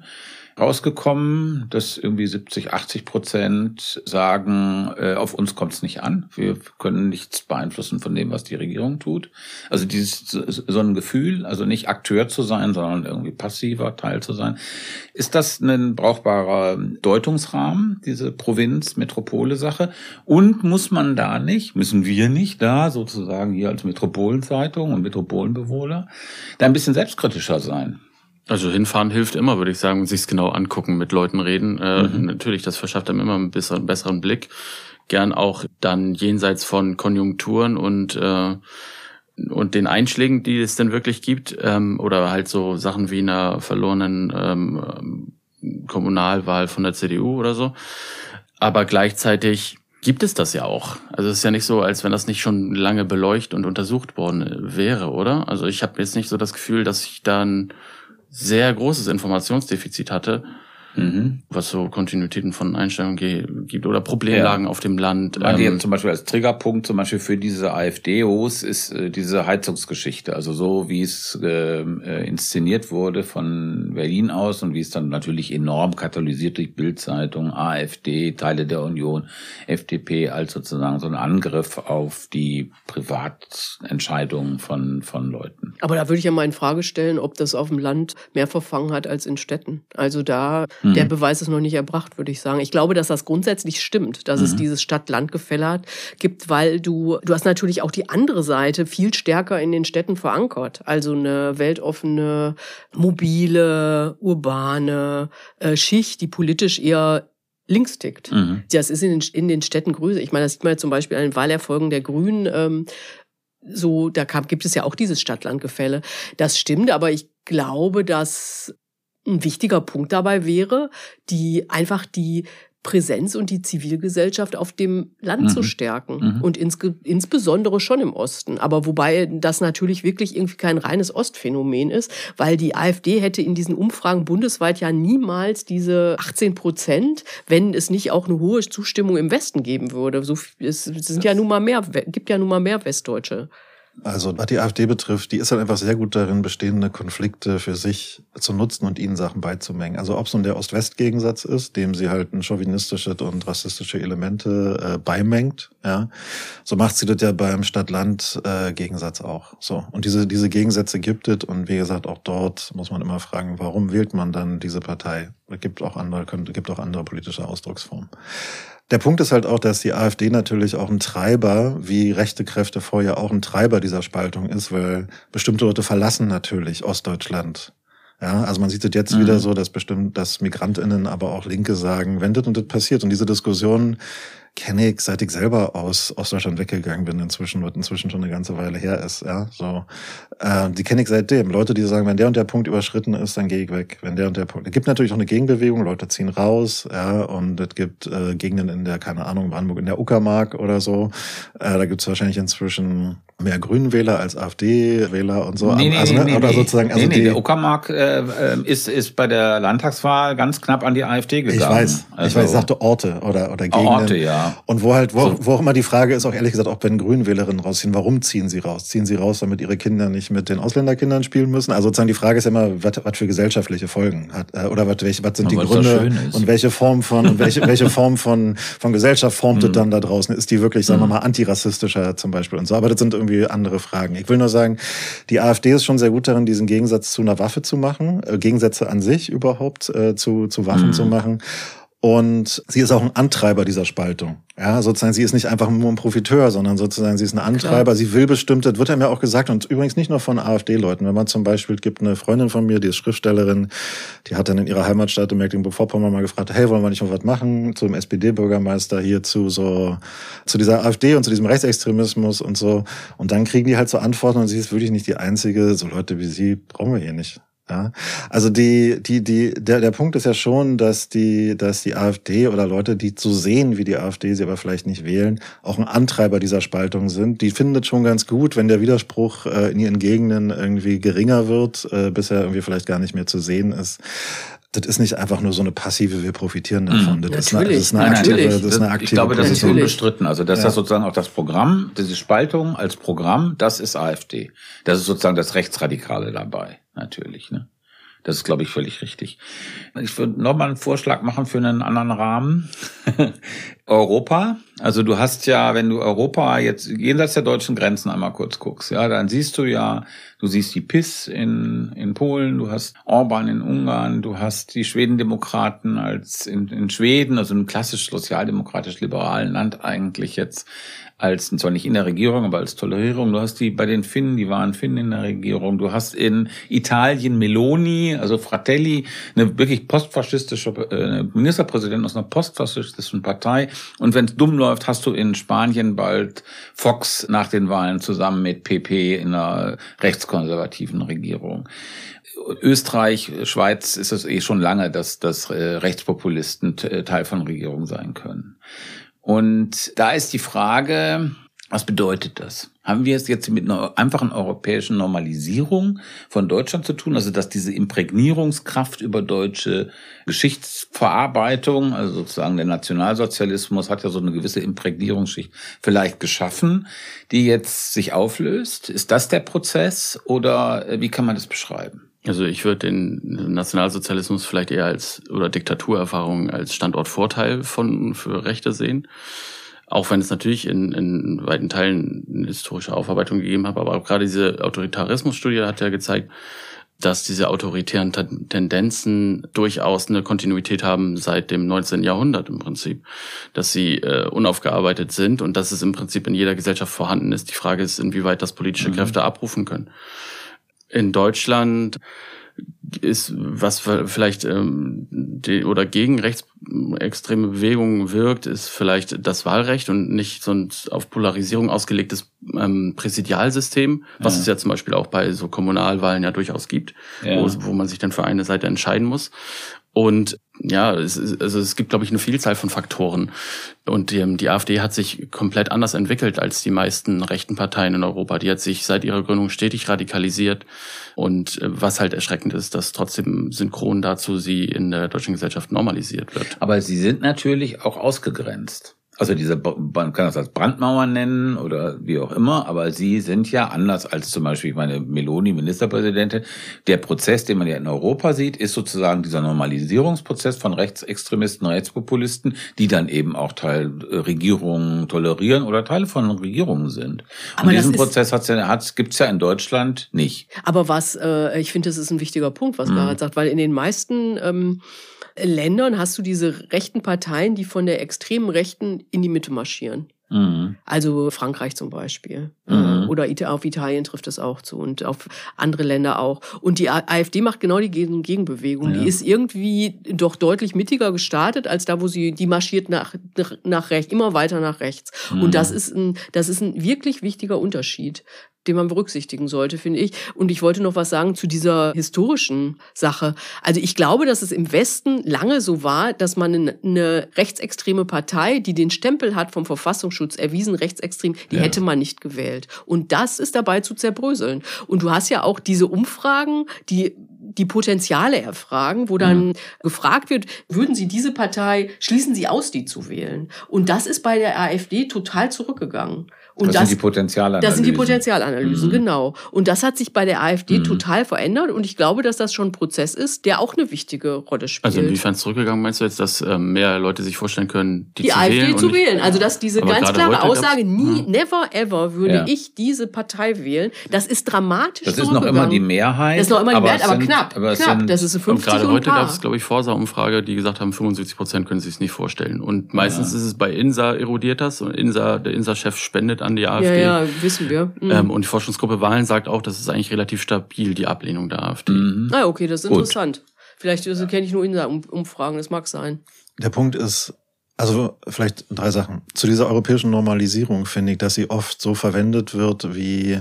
rausgekommen, dass irgendwie 70, 80 Prozent sagen, äh, auf uns kommt es nicht an. Wir können nichts beeinflussen von dem, was die Regierung tut. Also dieses so ein Gefühl, also nicht Akteur zu sein, sondern irgendwie passiver Teil zu sein. Ist das ein brauchbarer Deutungsrahmen, diese Provinz-Metropole-Sache? Und muss man da nicht, müssen wir nicht da sozusagen hier als Metropolenzeitung und Metropolenbewohner da ein bisschen selbstkritischer sein? Also hinfahren hilft immer, würde ich sagen, und sich's genau angucken, mit Leuten reden. Äh, mhm. Natürlich, das verschafft einem immer einen besseren, besseren Blick. Gern auch dann jenseits von Konjunkturen und äh, und den Einschlägen, die es denn wirklich gibt, ähm, oder halt so Sachen wie einer verlorenen ähm, Kommunalwahl von der CDU oder so. Aber gleichzeitig gibt es das ja auch. Also es ist ja nicht so, als wenn das nicht schon lange beleuchtet und untersucht worden wäre, oder? Also ich habe jetzt nicht so das Gefühl, dass ich dann sehr großes Informationsdefizit hatte mhm. was so Kontinuitäten von Einstellungen gibt oder Problemlagen ja. auf dem Land. Ähm, zum Beispiel als Triggerpunkt zum Beispiel für diese AfD-Hos ist äh, diese Heizungsgeschichte. Also so wie es ähm, äh, inszeniert wurde von Berlin aus und wie es dann natürlich enorm katalysiert durch Bildzeitung, AfD, Teile der Union, FDP als sozusagen so ein Angriff auf die Privatentscheidungen von, von Leuten. Aber da würde ich ja mal in Frage stellen, ob das auf dem Land mehr verfangen hat als in Städten. Also da Mhm. Der Beweis ist noch nicht erbracht, würde ich sagen. Ich glaube, dass das grundsätzlich stimmt, dass mhm. es dieses Stadt-Land-Gefälle gibt, weil du, du hast natürlich auch die andere Seite viel stärker in den Städten verankert. Also eine weltoffene, mobile, urbane äh, Schicht, die politisch eher links tickt. Mhm. Das ist in den, in den Städten größer. Ich meine, das sieht man ja zum Beispiel an den Wahlerfolgen der Grünen. Ähm, so, da kam, gibt es ja auch dieses Stadt-Land-Gefälle. Das stimmt, aber ich glaube, dass ein wichtiger Punkt dabei wäre, die einfach die Präsenz und die Zivilgesellschaft auf dem Land mhm. zu stärken mhm. und ins, insbesondere schon im Osten. Aber wobei das natürlich wirklich irgendwie kein reines Ostphänomen ist, weil die AfD hätte in diesen Umfragen bundesweit ja niemals diese 18 Prozent, wenn es nicht auch eine hohe Zustimmung im Westen geben würde. So, es sind ja nun mal mehr, gibt ja nun mal mehr Westdeutsche. Also was die AfD betrifft, die ist halt einfach sehr gut darin, bestehende Konflikte für sich zu nutzen und ihnen Sachen beizumengen. Also ob es nun der Ost-West-Gegensatz ist, dem sie halt ein chauvinistische und rassistische Elemente äh, beimengt, ja, so macht sie das ja beim Stadt-Land-Gegensatz äh, auch. So und diese diese Gegensätze gibt es und wie gesagt auch dort muss man immer fragen, warum wählt man dann diese Partei? Es gibt auch andere, gibt auch andere politische Ausdrucksformen. Der Punkt ist halt auch, dass die AfD natürlich auch ein Treiber, wie rechte Kräfte vorher auch ein Treiber dieser Spaltung ist, weil bestimmte Leute verlassen natürlich Ostdeutschland. Ja, also man sieht es jetzt mhm. wieder so, dass bestimmt, dass MigrantInnen, aber auch Linke sagen, wenn das und das passiert und diese Diskussion kenne ich, seit ich selber aus Ostdeutschland weggegangen bin, inzwischen, wird inzwischen schon eine ganze Weile her ist, ja, so. Äh, die kenne ich seitdem. Leute, die sagen, wenn der und der Punkt überschritten ist, dann gehe ich weg. Wenn der und der Punkt. Es gibt natürlich auch eine Gegenbewegung, Leute ziehen raus, ja, und es gibt äh, Gegenden in der, keine Ahnung, Brandenburg, in der Uckermark oder so. Äh, da gibt es wahrscheinlich inzwischen mehr Grünenwähler als AfD-Wähler und so. Nee, nee, also, ne, nee, oder nee. sozusagen, also nee, die, der Uckermark äh, äh, ist, ist bei der Landtagswahl ganz knapp an die AfD gegangen. Ich weiß, ich Also- weiß, ich sagte Orte oder, oder Gegenden. Orte, ja. Und wo halt, wo, So. wo auch immer die Frage ist, auch ehrlich gesagt, auch wenn Grünwählerinnen rausziehen, warum ziehen sie raus? Ziehen sie raus, damit ihre Kinder nicht mit den Ausländerkindern spielen müssen? Also sozusagen die Frage ist ja immer, was, was für gesellschaftliche Folgen hat, äh, oder was, welche, was sind die was doch Gründe und welche Form von, und welche, welche Form von, von Gesellschaft formt Mhm. dann da draußen? Ist die wirklich, sagen wir mal, antirassistischer zum Beispiel und so? Aber das sind irgendwie andere Fragen. Ich will nur sagen, die AfD ist schon sehr gut darin, diesen Gegensatz zu einer Waffe zu machen, äh, Gegensätze an sich überhaupt äh, zu, zu Waffen Mhm. zu machen. Und sie ist auch ein Antreiber dieser Spaltung. Ja, sozusagen, sie ist nicht einfach nur ein Profiteur, sondern sozusagen, sie ist ein Antreiber. Sie will bestimmt, das wird ja mir auch gesagt, und übrigens nicht nur von AfD-Leuten. Wenn man zum Beispiel, es gibt eine Freundin von mir, die ist Schriftstellerin, die hat dann in ihrer Heimatstadt in Mecklenburg-Vorpommern mal gefragt, hey, wollen wir nicht mal was machen zum SPD-Bürgermeister hier zu so, zu dieser AfD und zu diesem Rechtsextremismus und so. Und dann kriegen die halt so Antworten und sie ist wirklich nicht die einzige, so Leute wie sie brauchen wir hier nicht. Ja, also die, die, die, der, der Punkt ist ja schon, dass die, dass die AfD oder Leute, die so sehen wie die AfD, sie aber vielleicht nicht wählen, auch ein Antreiber dieser Spaltung sind. Die findet schon ganz gut, wenn der Widerspruch äh, in ihren Gegenden irgendwie geringer wird, äh, bis er irgendwie vielleicht gar nicht mehr zu sehen ist. Das ist nicht einfach nur so eine passive, wir profitieren davon. Das ist eine, das ist eine Nein, nein, aktive, natürlich. das ist eine ich aktive glaube, das ist unbestritten. Also, dass Ja. das sozusagen auch das Programm, diese Spaltung als Programm, das ist AfD. Das ist sozusagen das Rechtsradikale dabei, natürlich. Ne? Das ist, glaube ich, völlig richtig. Ich würde nochmal einen Vorschlag machen für einen anderen Rahmen. Europa. Also du hast ja, wenn du Europa jetzt jenseits der deutschen Grenzen einmal kurz guckst, ja, dann siehst du ja, du siehst die PIS in, in Polen, du hast Orban in Ungarn, du hast die Schwedendemokraten als in, in Schweden, also ein klassisch sozialdemokratisch-liberalen Land eigentlich jetzt als, zwar nicht in der Regierung, aber als Tolerierung. Du hast die bei den Finnen, die waren Finnen in der Regierung. Du hast in Italien Meloni, also Fratelli, eine wirklich postfaschistische äh, Ministerpräsident aus einer postfaschistischen Partei. Und wenn es dumm läuft, hast du in Spanien bald Fox nach den Wahlen zusammen mit PP in einer rechtskonservativen Regierung. Österreich, Schweiz ist es eh schon lange, dass, dass äh, Rechtspopulisten Teil von Regierungen sein können. Und da ist die Frage, was bedeutet das? Haben wir es jetzt mit einer einfachen europäischen Normalisierung von Deutschland zu tun? Also, dass diese Imprägnierungskraft über deutsche Geschichtsverarbeitung, also sozusagen der Nationalsozialismus hat ja so eine gewisse Imprägnierungsschicht vielleicht geschaffen, die jetzt sich auflöst. Ist das der Prozess oder äh, wie kann man das beschreiben? Also ich würde den Nationalsozialismus vielleicht eher als oder Diktaturerfahrung als Standortvorteil von für Rechte sehen. Auch wenn es natürlich in, in weiten Teilen eine historische Aufarbeitung gegeben hat, aber auch gerade diese Autoritarismusstudie hat ja gezeigt, dass diese autoritären Ten- Tendenzen durchaus eine Kontinuität haben seit dem 19. Jahrhundert im Prinzip, dass sie äh, unaufgearbeitet sind und dass es im Prinzip in jeder Gesellschaft vorhanden ist. Die Frage ist, inwieweit das politische Kräfte abrufen können. In Deutschland ist, was vielleicht ähm, die, oder gegen rechtsextreme Bewegungen wirkt, ist vielleicht das Wahlrecht und nicht so ein auf Polarisierung ausgelegtes ähm, Präsidialsystem, was Ja. es ja zum Beispiel auch bei so Kommunalwahlen ja durchaus gibt, Ja. wo, wo man sich dann für eine Seite entscheiden muss. Und ja, es, also es gibt, glaube ich, eine Vielzahl von Faktoren. Und die, die AfD hat sich komplett anders entwickelt als die meisten rechten Parteien in Europa. Die hat sich seit ihrer Gründung stetig radikalisiert. Und äh, was halt erschreckend ist, dass trotzdem synchron dazu sie in der deutschen Gesellschaft normalisiert wird. Aber sie sind natürlich auch ausgegrenzt. Also diese, man kann das als Brandmauer nennen oder wie auch immer, aber sie sind ja anders als zum Beispiel, ich meine, Meloni, Ministerpräsidentin. Der Prozess, den man ja in Europa sieht, ist sozusagen dieser Normalisierungsprozess von Rechtsextremisten, Rechtspopulisten, die dann eben auch Teil äh, Regierungen tolerieren oder Teile von Regierungen sind. Aber Und diesen Prozess hat's ja, hat's, gibt's ja in Deutschland nicht. Aber was, äh, ich finde, das ist ein wichtiger Punkt, was Mhm. Sagt, weil in den meisten ähm, Ländern hast du diese rechten Parteien, die von der extremen Rechten in die Mitte marschieren. Mhm. Also Frankreich zum Beispiel. Mhm. Oder auf Italien trifft es auch zu und auf andere Länder auch. Und die AfD macht genau die Gegenbewegung. Ja. Die ist irgendwie doch deutlich mittiger gestartet, als da, wo sie, die marschiert nach, nach, nach rechts, immer weiter nach rechts. Mhm. Und das ist ein, das ist ein wirklich wichtiger Unterschied den man berücksichtigen sollte, finde ich. Und ich wollte noch was sagen zu dieser historischen Sache. Also ich glaube, dass es im Westen lange so war, dass man eine rechtsextreme Partei, die den Stempel hat vom Verfassungsschutz erwiesen rechtsextrem, die ja. hätte man nicht gewählt. Und das ist dabei zu zerbröseln. Und du hast ja auch diese Umfragen, die die Potenziale erfragen, wo dann mhm. gefragt wird, würden Sie diese Partei, schließen Sie aus, die zu wählen? Und das ist bei der AfD total zurückgegangen. Und das, das sind die Potenzialanalysen. Das sind die Potenzialanalysen, mhm. genau. Und das hat sich bei der AfD mhm. total verändert. Und ich glaube, dass das schon ein Prozess ist, der auch eine wichtige Rolle spielt. Also inwiefern zurückgegangen meinst du jetzt, dass ähm, mehr Leute sich vorstellen können, die, die zu AfD wählen? zu wählen. Also dass diese ganz klare Aussage, nie, ja. never ever würde ja. ich diese Partei wählen. Das ist dramatisch Das ist noch immer die Mehrheit. Das ist noch immer die Mehrheit, aber sind, knapp. Aber knapp. Sind, das ist 50 und gerade heute gab es, glaube ich, Forsa-Umfrage, die gesagt haben, 75 Prozent können sich es nicht vorstellen. Und meistens ja. ist es bei INSA erodiert das und INSA, der INSA-Chef spendet an die AfD. Ja, ja wissen wir. Mhm. Ähm, und die Forschungsgruppe Wahlen sagt auch, das ist eigentlich relativ stabil, die Ablehnung der AfD. Mhm. Ah, okay, das ist Gut. interessant. Vielleicht also, kenne ich nur Insa-Umfragen, das mag sein. Der Punkt ist, also vielleicht drei Sachen. Zu dieser europäischen Normalisierung finde ich, dass sie oft so verwendet wird wie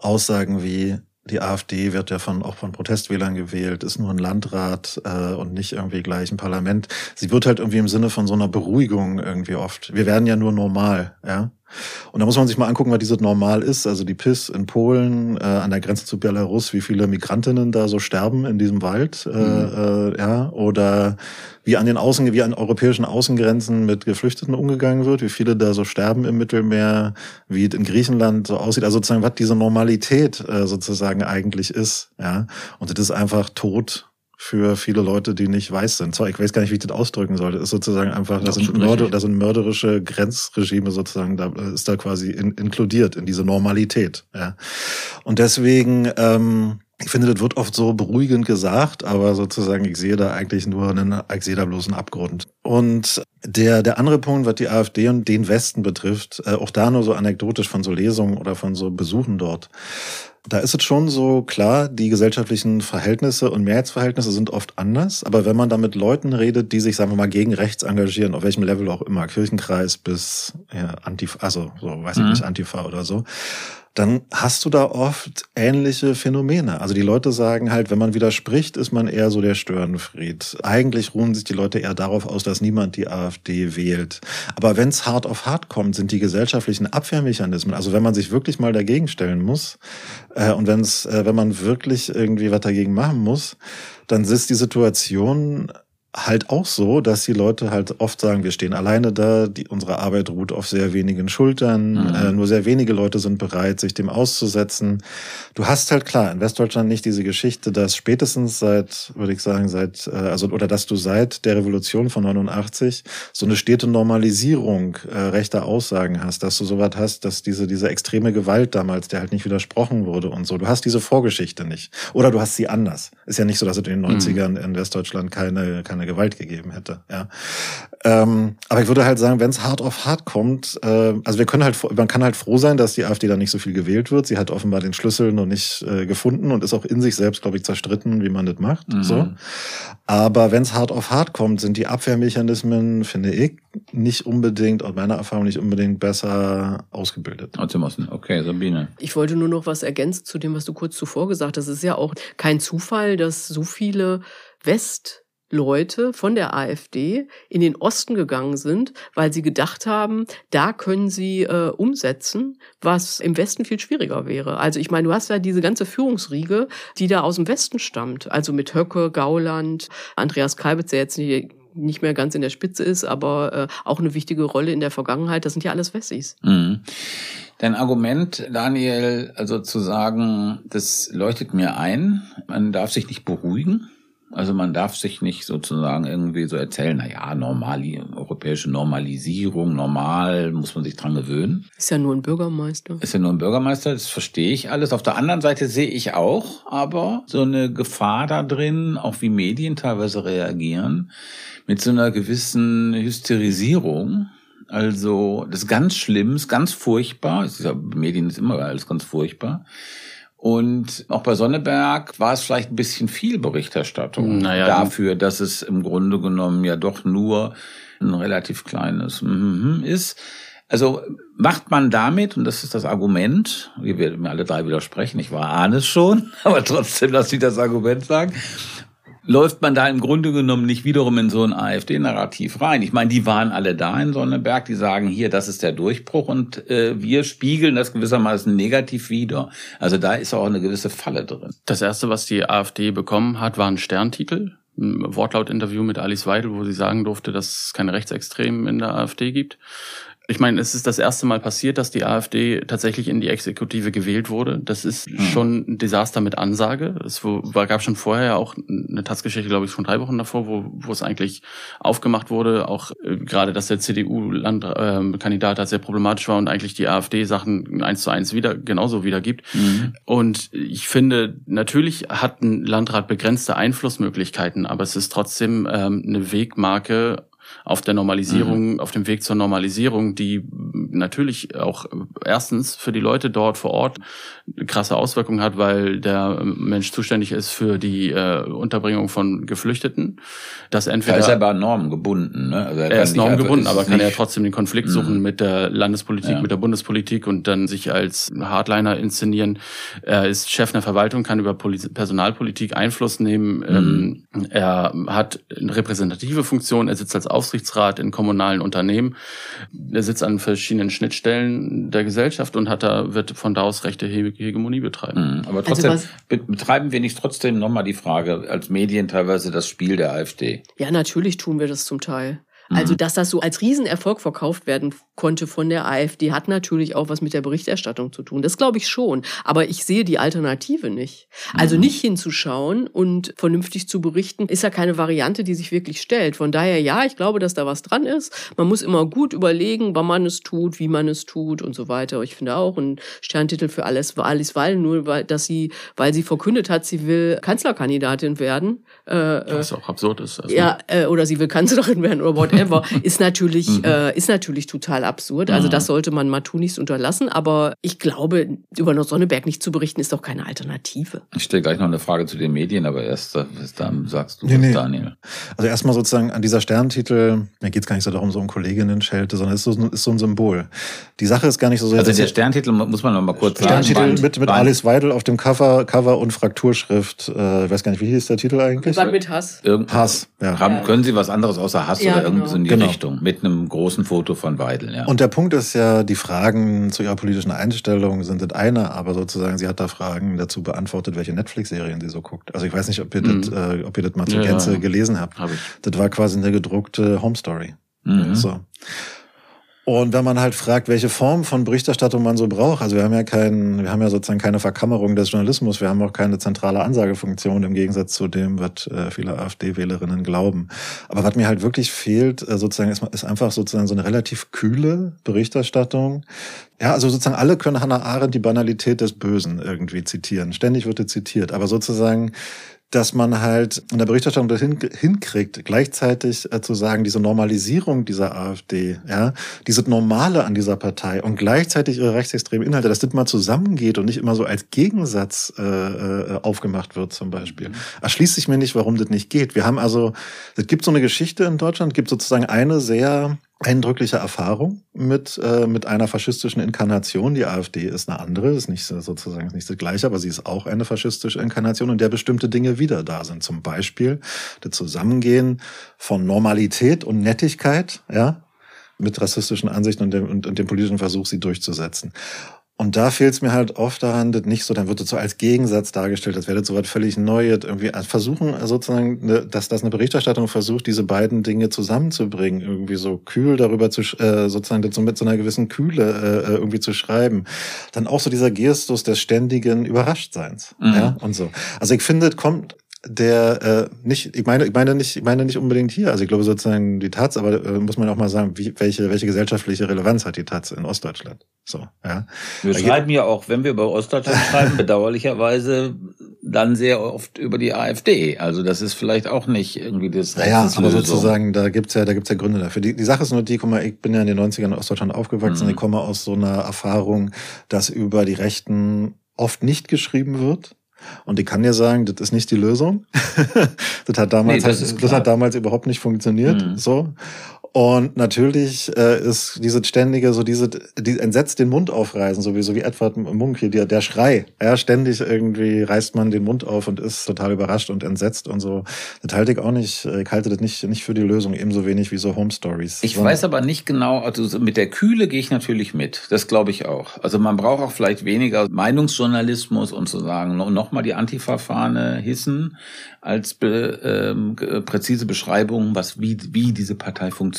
Aussagen wie die AfD wird ja von, auch von Protestwählern gewählt, ist nur ein Landrat äh, und nicht irgendwie gleich ein Parlament. Sie wird halt irgendwie im Sinne von so einer Beruhigung irgendwie oft. Wir werden ja nur normal, ja. Und da muss man sich mal angucken, was dieses Normal ist. Also die PIS in Polen, äh, an der Grenze zu Belarus, wie viele Migrantinnen da so sterben in diesem Wald, äh, mhm. äh, ja, oder wie an den Außen, wie an europäischen Außengrenzen mit Geflüchteten umgegangen wird, wie viele da so sterben im Mittelmeer, wie es in Griechenland so aussieht. Also sozusagen, was diese Normalität äh, sozusagen eigentlich ist, ja. Und das ist einfach tot für viele Leute, die nicht weiß sind. Sorry, ich weiß gar nicht, wie ich das ausdrücken soll. Das ist sozusagen einfach, das sind, Mörder, das sind mörderische Grenzregime sozusagen, da ist da quasi in, inkludiert in diese Normalität. Ja. Und deswegen, ähm, ich finde, das wird oft so beruhigend gesagt, aber sozusagen, ich sehe da eigentlich nur einen, ich sehe da bloß einen Abgrund. Und der, der andere Punkt, was die AfD und den Westen betrifft, äh, auch da nur so anekdotisch von so Lesungen oder von so Besuchen dort. Da ist es schon so klar, die gesellschaftlichen Verhältnisse und Mehrheitsverhältnisse sind oft anders. Aber wenn man da mit Leuten redet, die sich, sagen wir mal, gegen rechts engagieren, auf welchem Level auch immer, Kirchenkreis bis ja, Antifa, also so, weiß ich mhm. nicht, Antifa oder so, dann hast du da oft ähnliche Phänomene. Also die Leute sagen halt, wenn man widerspricht, ist man eher so der Störenfried. Eigentlich ruhen sich die Leute eher darauf aus, dass niemand die AfD wählt. Aber wenn es hart auf hart kommt, sind die gesellschaftlichen Abwehrmechanismen, also wenn man sich wirklich mal dagegen stellen muss äh, und wenn's, äh, wenn man wirklich irgendwie was dagegen machen muss, dann ist die Situation halt auch so, dass die Leute halt oft sagen, wir stehen alleine da, die, unsere Arbeit ruht auf sehr wenigen Schultern, mhm. äh, nur sehr wenige Leute sind bereit, sich dem auszusetzen. Du hast halt klar in Westdeutschland nicht diese Geschichte, dass spätestens seit, würde ich sagen, seit, äh, also oder dass du seit der Revolution von 89 so eine stete Normalisierung äh, rechter Aussagen hast, dass du sowas hast, dass diese diese extreme Gewalt damals, der halt nicht widersprochen wurde und so. Du hast diese Vorgeschichte nicht. Oder du hast sie anders. Ist ja nicht so, dass es in den 90ern mhm. in Westdeutschland keine, keine Gewalt gegeben hätte. Ja. Ähm, aber ich würde halt sagen, wenn es hart auf hart kommt, äh, also wir können halt, man kann halt froh sein, dass die AfD da nicht so viel gewählt wird. Sie hat offenbar den Schlüssel noch nicht äh, gefunden und ist auch in sich selbst, glaube ich, zerstritten, wie man das macht. Mhm. So. Aber wenn es hart auf hart kommt, sind die Abwehrmechanismen, finde ich, nicht unbedingt, aus meiner Erfahrung nicht unbedingt besser ausgebildet. Okay, Sabine. Ich wollte nur noch was ergänzen zu dem, was du kurz zuvor gesagt hast. Es ist ja auch kein Zufall, dass so viele West Leute von der AfD in den Osten gegangen sind, weil sie gedacht haben, da können sie äh, umsetzen, was im Westen viel schwieriger wäre. Also ich meine, du hast ja diese ganze Führungsriege, die da aus dem Westen stammt, also mit Höcke, Gauland, Andreas Kalbitz, der jetzt nicht, nicht mehr ganz in der Spitze ist, aber äh, auch eine wichtige Rolle in der Vergangenheit. Das sind ja alles Wessis. Mhm. Dein Argument, Daniel, also zu sagen, das leuchtet mir ein, man darf sich nicht beruhigen also man darf sich nicht sozusagen irgendwie so erzählen, na ja, normali, europäische Normalisierung, normal, muss man sich dran gewöhnen. Ist ja nur ein Bürgermeister. Ist ja nur ein Bürgermeister, das verstehe ich alles. Auf der anderen Seite sehe ich auch aber so eine Gefahr da drin, auch wie Medien teilweise reagieren, mit so einer gewissen Hysterisierung Also das ist ganz schlimm, ist ganz furchtbar. Ist ja, Medien ist immer alles ganz furchtbar. Und auch bei Sonneberg war es vielleicht ein bisschen viel Berichterstattung naja, dafür, dass es im Grunde genommen ja doch nur ein relativ kleines ist. Also macht man damit, und das ist das Argument, wir werden mir alle drei widersprechen, ich war ahne es schon, *laughs* aber trotzdem lass ich das Argument sagen, läuft man da im Grunde genommen nicht wiederum in so ein AfD-Narrativ rein. Ich meine, die waren alle da in Sonneberg, die sagen hier, das ist der Durchbruch und äh, wir spiegeln das gewissermaßen negativ wider. Also da ist auch eine gewisse Falle drin. Das erste, was die AfD bekommen hat, war ein Sterntitel. Ein Wortlaut-Interview mit Alice Weidel, wo sie sagen durfte, dass es keine Rechtsextremen in der AfD gibt. Ich meine, es ist das erste Mal passiert, dass die AfD tatsächlich in die Exekutive gewählt wurde. Das ist mhm. schon ein Desaster mit Ansage. Es war, gab schon vorher auch eine Tatsgeschichte, glaube ich, schon drei Wochen davor, wo, wo es eigentlich aufgemacht wurde. Auch äh, gerade, dass der CDU-Landkandidat äh, sehr problematisch war und eigentlich die AfD Sachen eins zu eins wieder genauso wiedergibt. Mhm. Und ich finde, natürlich hat ein Landrat begrenzte Einflussmöglichkeiten, aber es ist trotzdem ähm, eine Wegmarke auf der Normalisierung, mhm. auf dem Weg zur Normalisierung, die natürlich auch erstens für die Leute dort vor Ort krasse Auswirkungen hat, weil der Mensch zuständig ist für die äh, Unterbringung von Geflüchteten. Das entweder da ist er aber normgebunden, ne? Also er, er ist normgebunden, aber kann ja trotzdem den Konflikt suchen mhm. mit der Landespolitik, ja. mit der Bundespolitik und dann sich als Hardliner inszenieren. Er ist Chef einer Verwaltung, kann über Personalpolitik Einfluss nehmen. Mhm. Ähm, er hat eine repräsentative Funktion. Er sitzt als Aufsichtsrat in kommunalen Unternehmen. Er sitzt an verschiedenen Schnittstellen der Gesellschaft und hat da wird von da aus rechte Hegemonie betreiben. Mhm. Aber also trotzdem also betreiben wir nicht trotzdem nochmal die Frage als Medien teilweise das Spiel der AfD. Ja, natürlich tun wir das zum Teil. Also, mhm. dass das so als Riesenerfolg verkauft werden konnte von der AfD, hat natürlich auch was mit der Berichterstattung zu tun. Das glaube ich schon. Aber ich sehe die Alternative nicht. Also mhm. nicht hinzuschauen und vernünftig zu berichten, ist ja keine Variante, die sich wirklich stellt. Von daher, ja, ich glaube, dass da was dran ist. Man muss immer gut überlegen, wann man es tut, wie man es tut und so weiter. Ich finde auch ein Sterntitel für Alice, Alice Weil, nur weil, dass sie, weil sie verkündet hat, sie will Kanzlerkandidatin werden. Äh, was auch absurd ist. Also. Ja, äh, oder sie will Kanzlerin werden oder whatever whatever, *laughs* ist natürlich, mhm. äh, ist natürlich total absurd. Also mhm. das sollte man mal tunlichst unterlassen. Aber ich glaube, über Sonneberg nicht zu berichten, ist doch keine Alternative. Ich stelle gleich noch eine Frage zu den Medien, aber erst dann sagst du nee, nee. Daniel. Also erstmal sozusagen an dieser Sterntitel, mir geht es gar nicht so darum, so um Kolleginnen-Schelte, sondern es ist so, ist so ein Symbol. Die Sache ist gar nicht so sehr. Also der Sterntitel muss man noch mal kurz Sterntitel sagen. Sterntitel mit, mit Alice Weidel auf dem Cover, Cover und Frakturschrift. Äh, ich weiß gar nicht, wie hieß der Titel eigentlich? Mit Hass. Irgend Hass, ja. Haben, können Sie was anderes außer Hass ja, oder irgendwie genau. so in die genau. Richtung mit einem großen Foto von Weidel. Ja. Und der Punkt ist ja, die Fragen zu ihrer politischen Einstellung sind das eine, aber sozusagen sie hat da Fragen dazu beantwortet, welche Netflix-Serien sie so guckt. Also ich weiß nicht, ob ihr mhm. das, äh, ob ihr das mal zur ja, Gänze gelesen habt. Hab ich. Das war quasi eine gedruckte Home Story. Mhm. So. Und wenn man halt fragt, welche Form von Berichterstattung man so braucht, also wir haben ja keinen, wir haben ja sozusagen keine Verkammerung des Journalismus, wir haben auch keine zentrale Ansagefunktion im Gegensatz zu dem, was äh, viele AfD-Wählerinnen glauben. Aber was mir halt wirklich fehlt, äh, sozusagen, ist, ist einfach sozusagen so eine relativ kühle Berichterstattung. Ja, also sozusagen alle können Hannah Arendt die Banalität des Bösen irgendwie zitieren. Ständig wird er zitiert. Aber sozusagen dass man halt in der Berichterstattung dahin hinkriegt, gleichzeitig äh, zu sagen, diese Normalisierung dieser AfD, ja, dieses Normale an dieser Partei und gleichzeitig ihre rechtsextremen Inhalte, dass das mal zusammengeht und nicht immer so als Gegensatz äh, äh, aufgemacht wird zum Beispiel. Mhm. Erschließt sich mir nicht, warum das nicht geht. Wir haben also, es gibt so eine Geschichte in Deutschland, gibt sozusagen eine sehr eindrückliche Erfahrung mit, äh, mit einer faschistischen Inkarnation. Die AfD ist eine andere, ist nicht sozusagen ist nicht das gleiche, aber sie ist auch eine faschistische Inkarnation, in der bestimmte Dinge wieder da sind. Zum Beispiel das Zusammengehen von Normalität und Nettigkeit, ja, mit rassistischen Ansichten und dem, und, und dem politischen Versuch, sie durchzusetzen. Und da fehlt es mir halt oft daran, das nicht so, dann wird es so als Gegensatz dargestellt, als wäre das so was völlig Neues. Irgendwie versuchen sozusagen, ne, dass das eine Berichterstattung versucht, diese beiden Dinge zusammenzubringen, irgendwie so kühl darüber zu, äh, sozusagen das so mit so einer gewissen Kühle äh, äh, irgendwie zu schreiben. Dann auch so dieser Gestus des ständigen Überraschtseins, mhm. ja, und so. Also ich finde, es kommt der äh, nicht, ich meine, ich meine nicht, ich meine nicht unbedingt hier. Also ich glaube sozusagen die Taz, aber äh, muss man auch mal sagen, wie, welche welche gesellschaftliche Relevanz hat die Taz in Ostdeutschland? So, ja. Wir da schreiben ja auch, wenn wir über Ostdeutschland *laughs* schreiben, bedauerlicherweise dann sehr oft über die AfD. Also das ist vielleicht auch nicht irgendwie das Ja, aber sozusagen, da gibt's ja, da gibt's ja Gründe dafür. Die, die Sache ist nur die, guck mal, ich bin ja in den 90ern in Ostdeutschland aufgewachsen. Mhm. Ich komme aus so einer Erfahrung, dass über die Rechten oft nicht geschrieben wird und ich kann dir sagen, das ist nicht die Lösung. *laughs* das hat damals, nee, das, das hat damals überhaupt nicht funktioniert. Mhm. So. Und natürlich äh, ist diese ständige, so diese, die entsetzt den Mund aufreißen, sowieso wie Edward Munk hier, der, der Schrei. Ja, ständig irgendwie reißt man den Mund auf und ist total überrascht und entsetzt und so. Das halte ich auch nicht, ich halte das nicht, nicht für die Lösung, ebenso wenig wie so Home Stories. Ich weiß aber nicht genau, also mit der Kühle gehe ich natürlich mit. Das glaube ich auch. Also man braucht auch vielleicht weniger Meinungsjournalismus und zu sagen, nochmal die Antifa-Fahne hissen, als be, ähm, präzise Beschreibung, was wie, wie diese Partei funktioniert.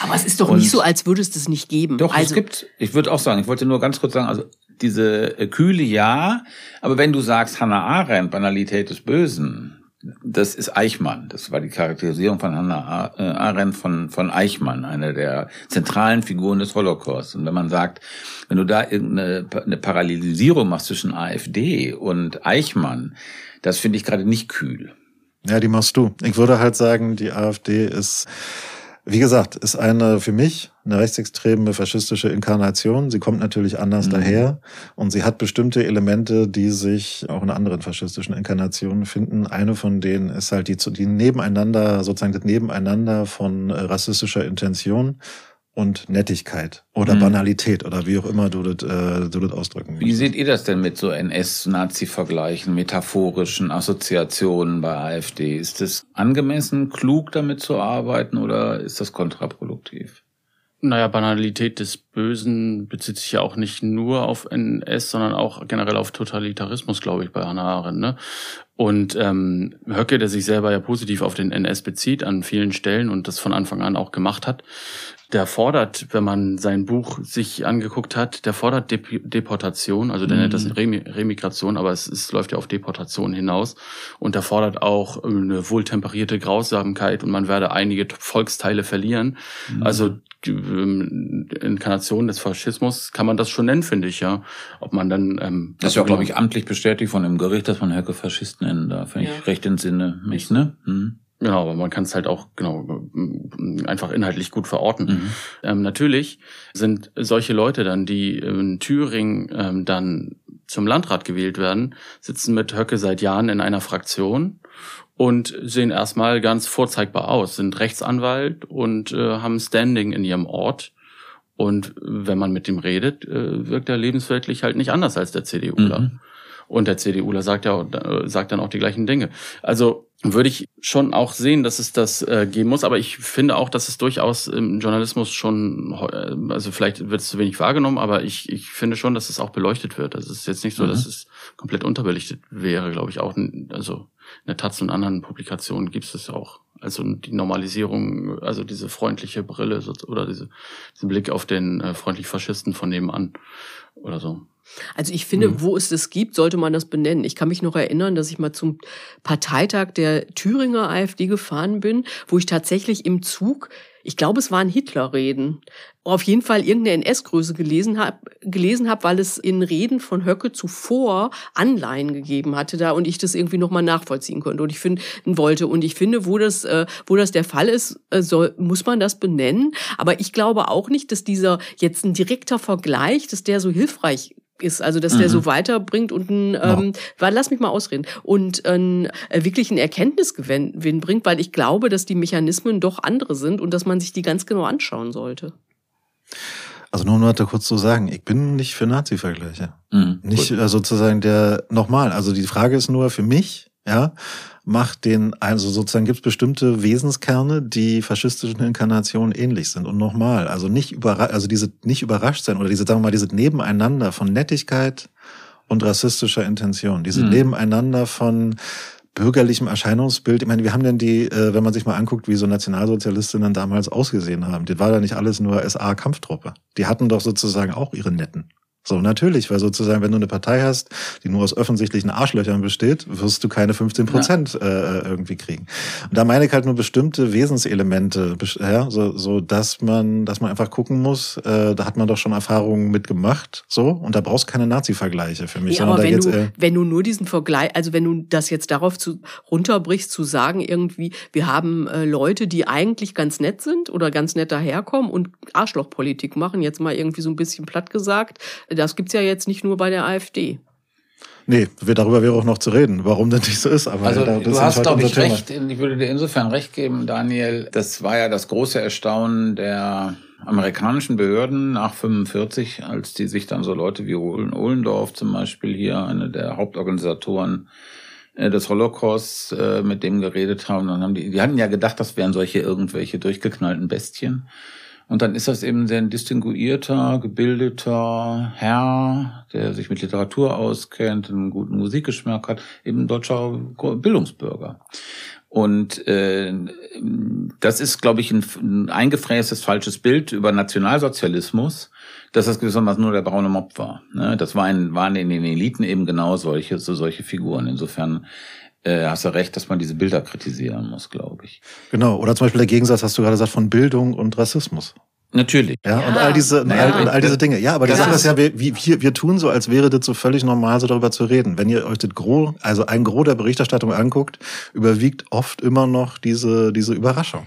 Aber es ist doch Und nicht so, als würde es das nicht geben. Doch, also, es gibt, ich würde auch sagen, ich wollte nur ganz kurz sagen, also diese äh, Kühle ja, aber wenn du sagst Hannah Arendt, Banalität des Bösen, das ist Eichmann. Das war die Charakterisierung von Hannah äh, Arendt von, von Eichmann, einer der zentralen Figuren des Holocaust. Und wenn man sagt, wenn du da irgendeine eine Parallelisierung machst zwischen AfD und Eichmann, das finde ich gerade nicht kühl. Ja, die machst du. Ich würde halt sagen, die AfD ist, wie gesagt, ist eine für mich eine rechtsextreme faschistische Inkarnation. Sie kommt natürlich anders mhm. daher und sie hat bestimmte Elemente, die sich auch in anderen faschistischen Inkarnationen finden. Eine von denen ist halt die, die nebeneinander, sozusagen das Nebeneinander von äh, rassistischer Intention und Nettigkeit oder mhm. Banalität oder wie auch immer du das, äh, du das ausdrücken willst. Wie seht ihr das denn mit so NS-Nazi-Vergleichen, metaphorischen Assoziationen bei AfD? Ist es angemessen, klug damit zu arbeiten oder ist das kontraproduktiv? Naja, Banalität des Bösen bezieht sich ja auch nicht nur auf NS, sondern auch generell auf Totalitarismus, glaube ich, bei Hannah Arendt. Ne? Und ähm, Höcke, der sich selber ja positiv auf den NS bezieht an vielen Stellen und das von Anfang an auch gemacht hat, der fordert, wenn man sein Buch sich angeguckt hat, der fordert Dep Deportation, also der mhm. nennt das Remi Remigration, aber es, es läuft ja auf Deportation hinaus. Und der fordert auch eine wohltemperierte Grausamkeit und man werde einige Volksteile verlieren. Mhm. Also die ähm, Inkarnation des Faschismus kann man das schon nennen, finde ich, ja. Ob man dann ähm, Das ist ja, glaube ich, amtlich bestätigt von dem Gericht, dass man Höcke Faschist nennen darf, wenn ja. ich recht entsinne mich, ne? Mhm. Genau, aber man kann es halt auch genau einfach inhaltlich gut verorten. Mhm. Ähm, natürlich sind solche Leute dann, die in Thüringen ähm, dann zum Landrat gewählt werden, sitzen mit Höcke seit Jahren in einer Fraktion und sehen erstmal ganz vorzeigbar aus, sind Rechtsanwalt und äh, haben Standing in ihrem Ort. Und wenn man mit ihm redet, äh, wirkt er lebensweltlich halt nicht anders als der CDUler. Mhm. Und der CDUler sagt ja äh, sagt dann auch die gleichen Dinge. Also würde ich schon auch sehen, dass es das äh, geben muss. Aber ich finde auch, dass es durchaus im Journalismus schon, äh, also vielleicht wird es zu wenig wahrgenommen, aber ich, ich finde schon, dass es auch beleuchtet wird. Also es ist jetzt nicht so, mhm. dass es komplett unterbelichtet wäre, glaube ich auch. Also in der Taz und anderen Publikationen gibt es auch. Also die Normalisierung, also diese freundliche Brille oder diese, diesen Blick auf den äh, freundlichen Faschisten von nebenan oder so. Also ich finde, mhm. wo es das gibt, sollte man das benennen. Ich kann mich noch erinnern, dass ich mal zum Parteitag der Thüringer AfD gefahren bin, wo ich tatsächlich im Zug, ich glaube, es waren Hitlerreden, auf jeden Fall irgendeine NS-Größe gelesen habe, gelesen hab, weil es in Reden von Höcke zuvor Anleihen gegeben hatte da und ich das irgendwie nochmal nachvollziehen konnte und ich finde wollte und ich finde, wo das, äh, wo das der Fall ist, äh, soll, muss man das benennen. Aber ich glaube auch nicht, dass dieser jetzt ein direkter Vergleich, dass der so hilfreich ist, also dass mhm. der so weiterbringt und ein, ähm, weil, lass mich mal ausreden, und ein, äh, wirklich einen Erkenntnisgewinn bringt, weil ich glaube, dass die Mechanismen doch andere sind und dass man sich die ganz genau anschauen sollte. Also nur noch kurz zu sagen, ich bin nicht für Nazi-Vergleiche. Mhm, nicht äh, sozusagen der, nochmal, also die Frage ist nur für mich, ja, macht den, also sozusagen gibt es bestimmte Wesenskerne, die faschistischen Inkarnationen ähnlich sind. Und nochmal, also nicht überrascht, also diese nicht überrascht sein oder diese, sagen wir mal, diese Nebeneinander von Nettigkeit und rassistischer Intention, diese mhm. Nebeneinander von bürgerlichem Erscheinungsbild. Ich meine, wir haben denn die, äh, wenn man sich mal anguckt, wie so Nationalsozialistinnen damals ausgesehen haben, die war da nicht alles nur SA-Kampftruppe. Die hatten doch sozusagen auch ihre Netten. So, natürlich, weil sozusagen, wenn du eine Partei hast, die nur aus offensichtlichen Arschlöchern besteht, wirst du keine 15 Prozent ja. äh, irgendwie kriegen. Und da meine ich halt nur bestimmte Wesenselemente, ja, so, so dass man, dass man einfach gucken muss, äh, da hat man doch schon Erfahrungen mitgemacht, so, und da brauchst keine Nazi-Vergleiche für mich. Ja, aber wenn du, äh, wenn du nur diesen Vergleich, also wenn du das jetzt darauf zu, runterbrichst, zu sagen irgendwie, wir haben äh, Leute, die eigentlich ganz nett sind oder ganz nett daherkommen und Arschlochpolitik machen, jetzt mal irgendwie so ein bisschen platt gesagt, das gibt's ja jetzt nicht nur bei der AfD. Nee, darüber wäre auch noch zu reden, warum das nicht so ist. Aber also das du hast, halt glaube ich, Thema. recht. Ich würde dir insofern recht geben, Daniel. Das war ja das große Erstaunen der amerikanischen Behörden nach 45, als die sich dann so Leute wie Ohlendorf zum Beispiel hier, eine der Hauptorganisatoren äh, des Holocaust, äh, mit dem geredet haben. Dann haben die, die hatten ja gedacht, das wären solche irgendwelche durchgeknallten Bestien. Und dann ist das eben sehr ein distinguierter, gebildeter Herr, der sich mit Literatur auskennt, einen guten Musikgeschmack hat, eben ein deutscher Bildungsbürger. Und äh, das ist, glaube ich, ein, ein eingefrästes falsches Bild über Nationalsozialismus, dass das gewissermaßen nur der braune Mob war. Ne? Das war ein, waren in den Eliten eben genau solche, so solche Figuren. Insofern äh, hast du recht, dass man diese Bilder kritisieren muss, glaube ich. Genau. Oder zum Beispiel der Gegensatz, hast du gerade gesagt, von Bildung und Rassismus. Natürlich. Ja, ja, und all diese, und all, und all diese Dinge. Ja, aber die Sache ist ja, wir, wir, wir tun so, als wäre das so völlig normal, so darüber zu reden. Wenn ihr euch das Gros, also ein Gros der Berichterstattung anguckt, überwiegt oft immer noch diese, diese Überraschung.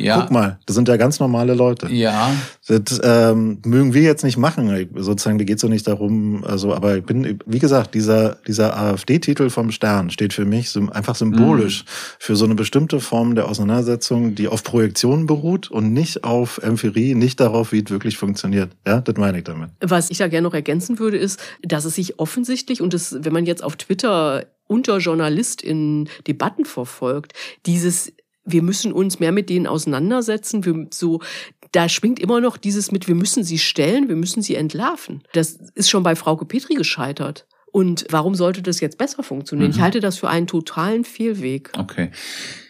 Ja. Guck mal, das sind ja ganz normale Leute. Ja. Das ähm, mögen wir jetzt nicht machen. Sozusagen, da geht so nicht darum, also, aber ich bin, wie gesagt, dieser, dieser AfD-Titel vom Stern steht für mich einfach symbolisch mhm. für so eine bestimmte Form der Auseinandersetzung, die auf Projektionen beruht und nicht auf Empirie, nicht darauf, wie es wirklich funktioniert. Ja, das meine ich damit. Was ich da gerne noch ergänzen würde, ist, dass es sich offensichtlich, und das, wenn man jetzt auf Twitter unter JournalistInnen Debatten verfolgt, dieses wir müssen uns mehr mit denen auseinandersetzen. Wir, so, da schwingt immer noch dieses mit, wir müssen sie stellen, wir müssen sie entlarven. Das ist schon bei Frau Petri gescheitert. Und warum sollte das jetzt besser funktionieren? Mhm. Ich halte das für einen totalen Fehlweg. Okay.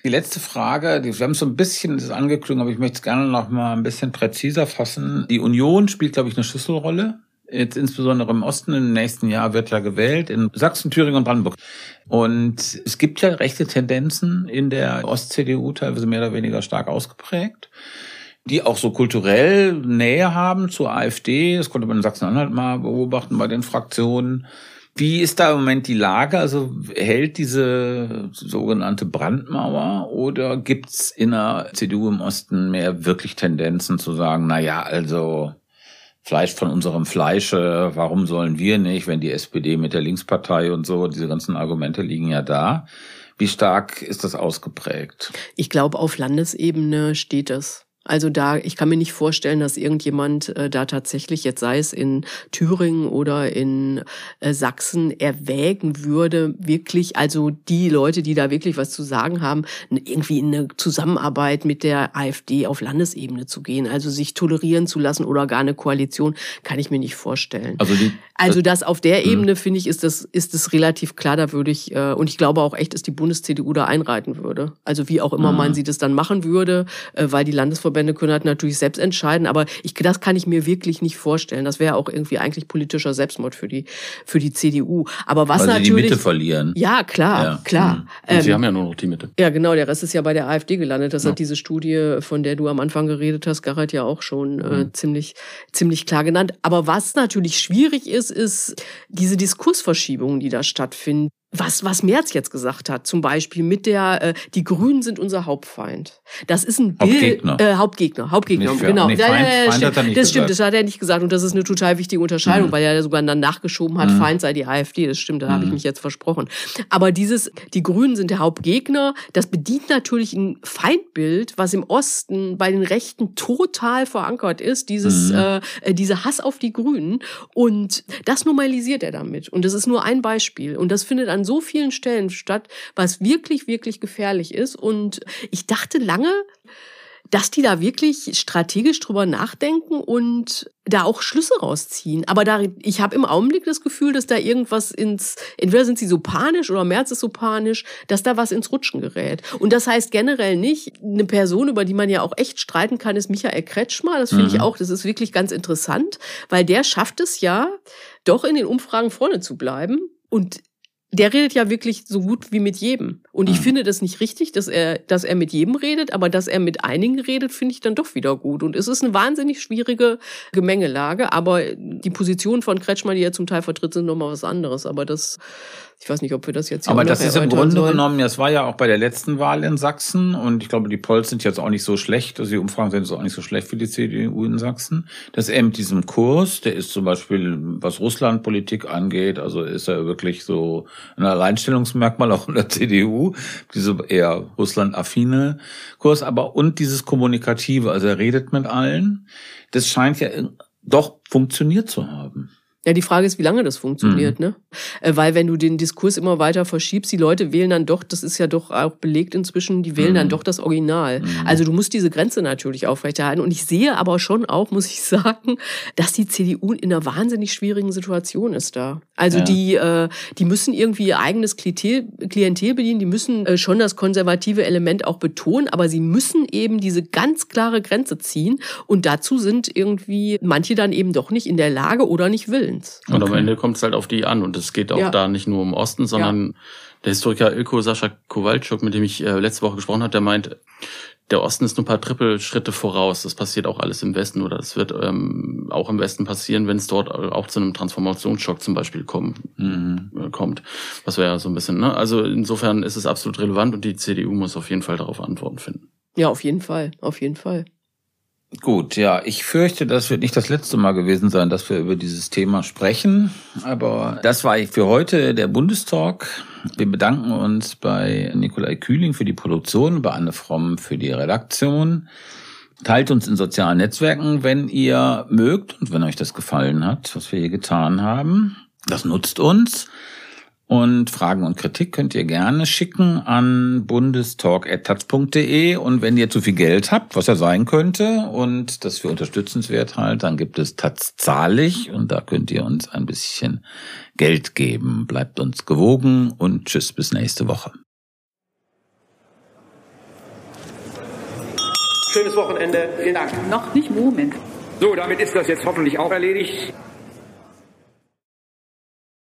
Die letzte Frage, wir haben so ein bisschen das angeklungen, aber ich möchte es gerne noch mal ein bisschen präziser fassen. Die Union spielt, glaube ich, eine Schlüsselrolle jetzt insbesondere im Osten im nächsten Jahr wird ja gewählt, in Sachsen, Thüringen und Brandenburg. Und es gibt ja rechte Tendenzen in der Ost-CDU, teilweise mehr oder weniger stark ausgeprägt, die auch so kulturell Nähe haben zur AfD. Das konnte man in Sachsen-Anhalt mal beobachten bei den Fraktionen. Wie ist da im Moment die Lage? Also hält diese sogenannte Brandmauer oder gibt's in der CDU im Osten mehr wirklich Tendenzen zu sagen, na ja, also Fleisch von unserem Fleische, warum sollen wir nicht, wenn die SPD mit der Linkspartei und so, diese ganzen Argumente liegen ja da. Wie stark ist das ausgeprägt? Ich glaube, auf Landesebene steht das. Also da, ich kann mir nicht vorstellen, dass irgendjemand äh, da tatsächlich, jetzt sei es in Thüringen oder in äh, Sachsen, erwägen würde, wirklich, also die Leute, die da wirklich was zu sagen haben, irgendwie in eine Zusammenarbeit mit der AfD auf Landesebene zu gehen. Also sich tolerieren zu lassen oder gar eine Koalition, kann ich mir nicht vorstellen. Also, die, also das auf der mhm. Ebene, finde ich, ist das, ist das relativ klar, da würde ich, äh, und ich glaube auch echt, dass die Bundes-CDU da einreiten würde. Also wie auch immer mhm. man sie das dann machen würde, äh, weil die Landesverbände Landesverbände können halt natürlich selbst entscheiden, aber ich, das kann ich mir wirklich nicht vorstellen. Das wäre auch irgendwie eigentlich politischer Selbstmord für die, für die CDU. Aber was Weil natürlich. Sie die Mitte verlieren. Ja, klar, ja. klar. Mhm. Ähm, Sie haben ja nur noch die Mitte. Ja, genau. Der Rest ist ja bei der AfD gelandet. Das ja. hat diese Studie, von der du am Anfang geredet hast, Gerhard ja auch schon äh, mhm. ziemlich, ziemlich klar genannt. Aber was natürlich schwierig ist, ist diese Diskursverschiebungen, die da stattfinden was, was Merz jetzt gesagt hat, zum Beispiel mit der, äh, die Grünen sind unser Hauptfeind. Das ist ein Bild, Hauptgegner. Äh, Hauptgegner, Hauptgegner, nicht genau. Nee, Feind, ja, Feind stimmt, das stimmt, das hat er nicht gesagt und das ist eine total wichtige Unterscheidung, mhm. weil er sogar dann nachgeschoben hat, mhm. Feind sei die AfD, das stimmt, da mhm. habe ich mich jetzt versprochen. Aber dieses, die Grünen sind der Hauptgegner, das bedient natürlich ein Feindbild, was im Osten bei den Rechten total verankert ist, dieses, mhm. äh, äh dieser Hass auf die Grünen und das normalisiert er damit und das ist nur ein Beispiel und das findet an an so vielen Stellen statt, was wirklich, wirklich gefährlich ist. Und ich dachte lange, dass die da wirklich strategisch drüber nachdenken und da auch Schlüsse rausziehen. Aber da, ich habe im Augenblick das Gefühl, dass da irgendwas ins, entweder sind sie so panisch oder Merz ist so panisch, dass da was ins Rutschen gerät. Und das heißt generell nicht, eine Person, über die man ja auch echt streiten kann, ist Michael Kretschmer. Das finde mhm. ich auch, das ist wirklich ganz interessant, weil der schafft es ja, doch in den Umfragen vorne zu bleiben. Und der redet ja wirklich so gut wie mit jedem. Und ich mhm. finde das nicht richtig, dass er, dass er mit jedem redet, aber dass er mit einigen redet, finde ich dann doch wieder gut. Und es ist eine wahnsinnig schwierige Gemengelage, aber die Positionen von Kretschmann, die er zum Teil vertritt, sind nochmal was anderes. Aber das ich weiß nicht, ob wir das jetzt hier Aber das ist im Grunde sollen. genommen, das war ja auch bei der letzten Wahl in Sachsen und ich glaube, die Polls sind jetzt auch nicht so schlecht, also die Umfragen sind jetzt auch nicht so schlecht für die CDU in Sachsen. Dass er mit diesem Kurs, der ist zum Beispiel, was Russlandpolitik angeht, also ist er wirklich so ein Alleinstellungsmerkmal auch in der CDU, diese eher Russland-affine Kurs, aber und dieses Kommunikative, also er redet mit allen, das scheint ja doch funktioniert zu haben. Ja, die Frage ist, wie lange das funktioniert, mhm. ne? Äh, weil wenn du den Diskurs immer weiter verschiebst, die Leute wählen dann doch, das ist ja doch auch belegt inzwischen, die wählen mhm. dann doch das Original. Mhm. Also du musst diese Grenze natürlich aufrechterhalten. Und ich sehe aber schon auch, muss ich *laughs* sagen, dass die CDU in einer wahnsinnig schwierigen Situation ist da. Also ja. die, äh, die müssen irgendwie ihr eigenes Klientel, Klientel bedienen, die müssen äh, schon das konservative Element auch betonen, aber sie müssen eben diese ganz klare Grenze ziehen. Und dazu sind irgendwie manche dann eben doch nicht in der Lage oder nicht willens. Willens. Und am Ende kommt es halt auf die an. Und es geht auch ja. da nicht nur um Osten, sondern ja. der Historiker Ilko Sascha Kowalczuk, mit dem ich äh, letzte Woche gesprochen habe, der meint, der Osten ist nur ein paar Trippelschritte voraus. Das passiert auch alles im Westen oder es wird ähm, auch im Westen passieren, wenn es dort auch zu einem Transformationsschock zum Beispiel kommen, mhm. äh, kommt. Was wäre ja so ein bisschen, ne? Also insofern ist es absolut relevant und die CDU muss auf jeden Fall darauf Antworten finden. Ja, auf jeden Fall, auf jeden Fall. Gut, ja, ich fürchte, das wird nicht das letzte Mal gewesen sein, dass wir über dieses Thema sprechen. Aber das war für heute der Bundestalk. Wir bedanken uns bei Nikolai Kühling für die Produktion, bei Anne Fromm für die Redaktion. Teilt uns in sozialen Netzwerken, wenn ihr mögt und wenn euch das gefallen hat, was wir hier getan haben. Das nutzt uns. Und Fragen und Kritik könnt ihr gerne schicken an bundestalk.taz.de. Und wenn ihr zu viel Geld habt, was ja sein könnte, und das für unterstützenswert halt, dann gibt es Taz zahlig und da könnt ihr uns ein bisschen Geld geben. Bleibt uns gewogen und tschüss bis nächste Woche. Schönes Wochenende. Vielen Dank. Noch nicht Moment. So, damit ist das jetzt hoffentlich auch erledigt.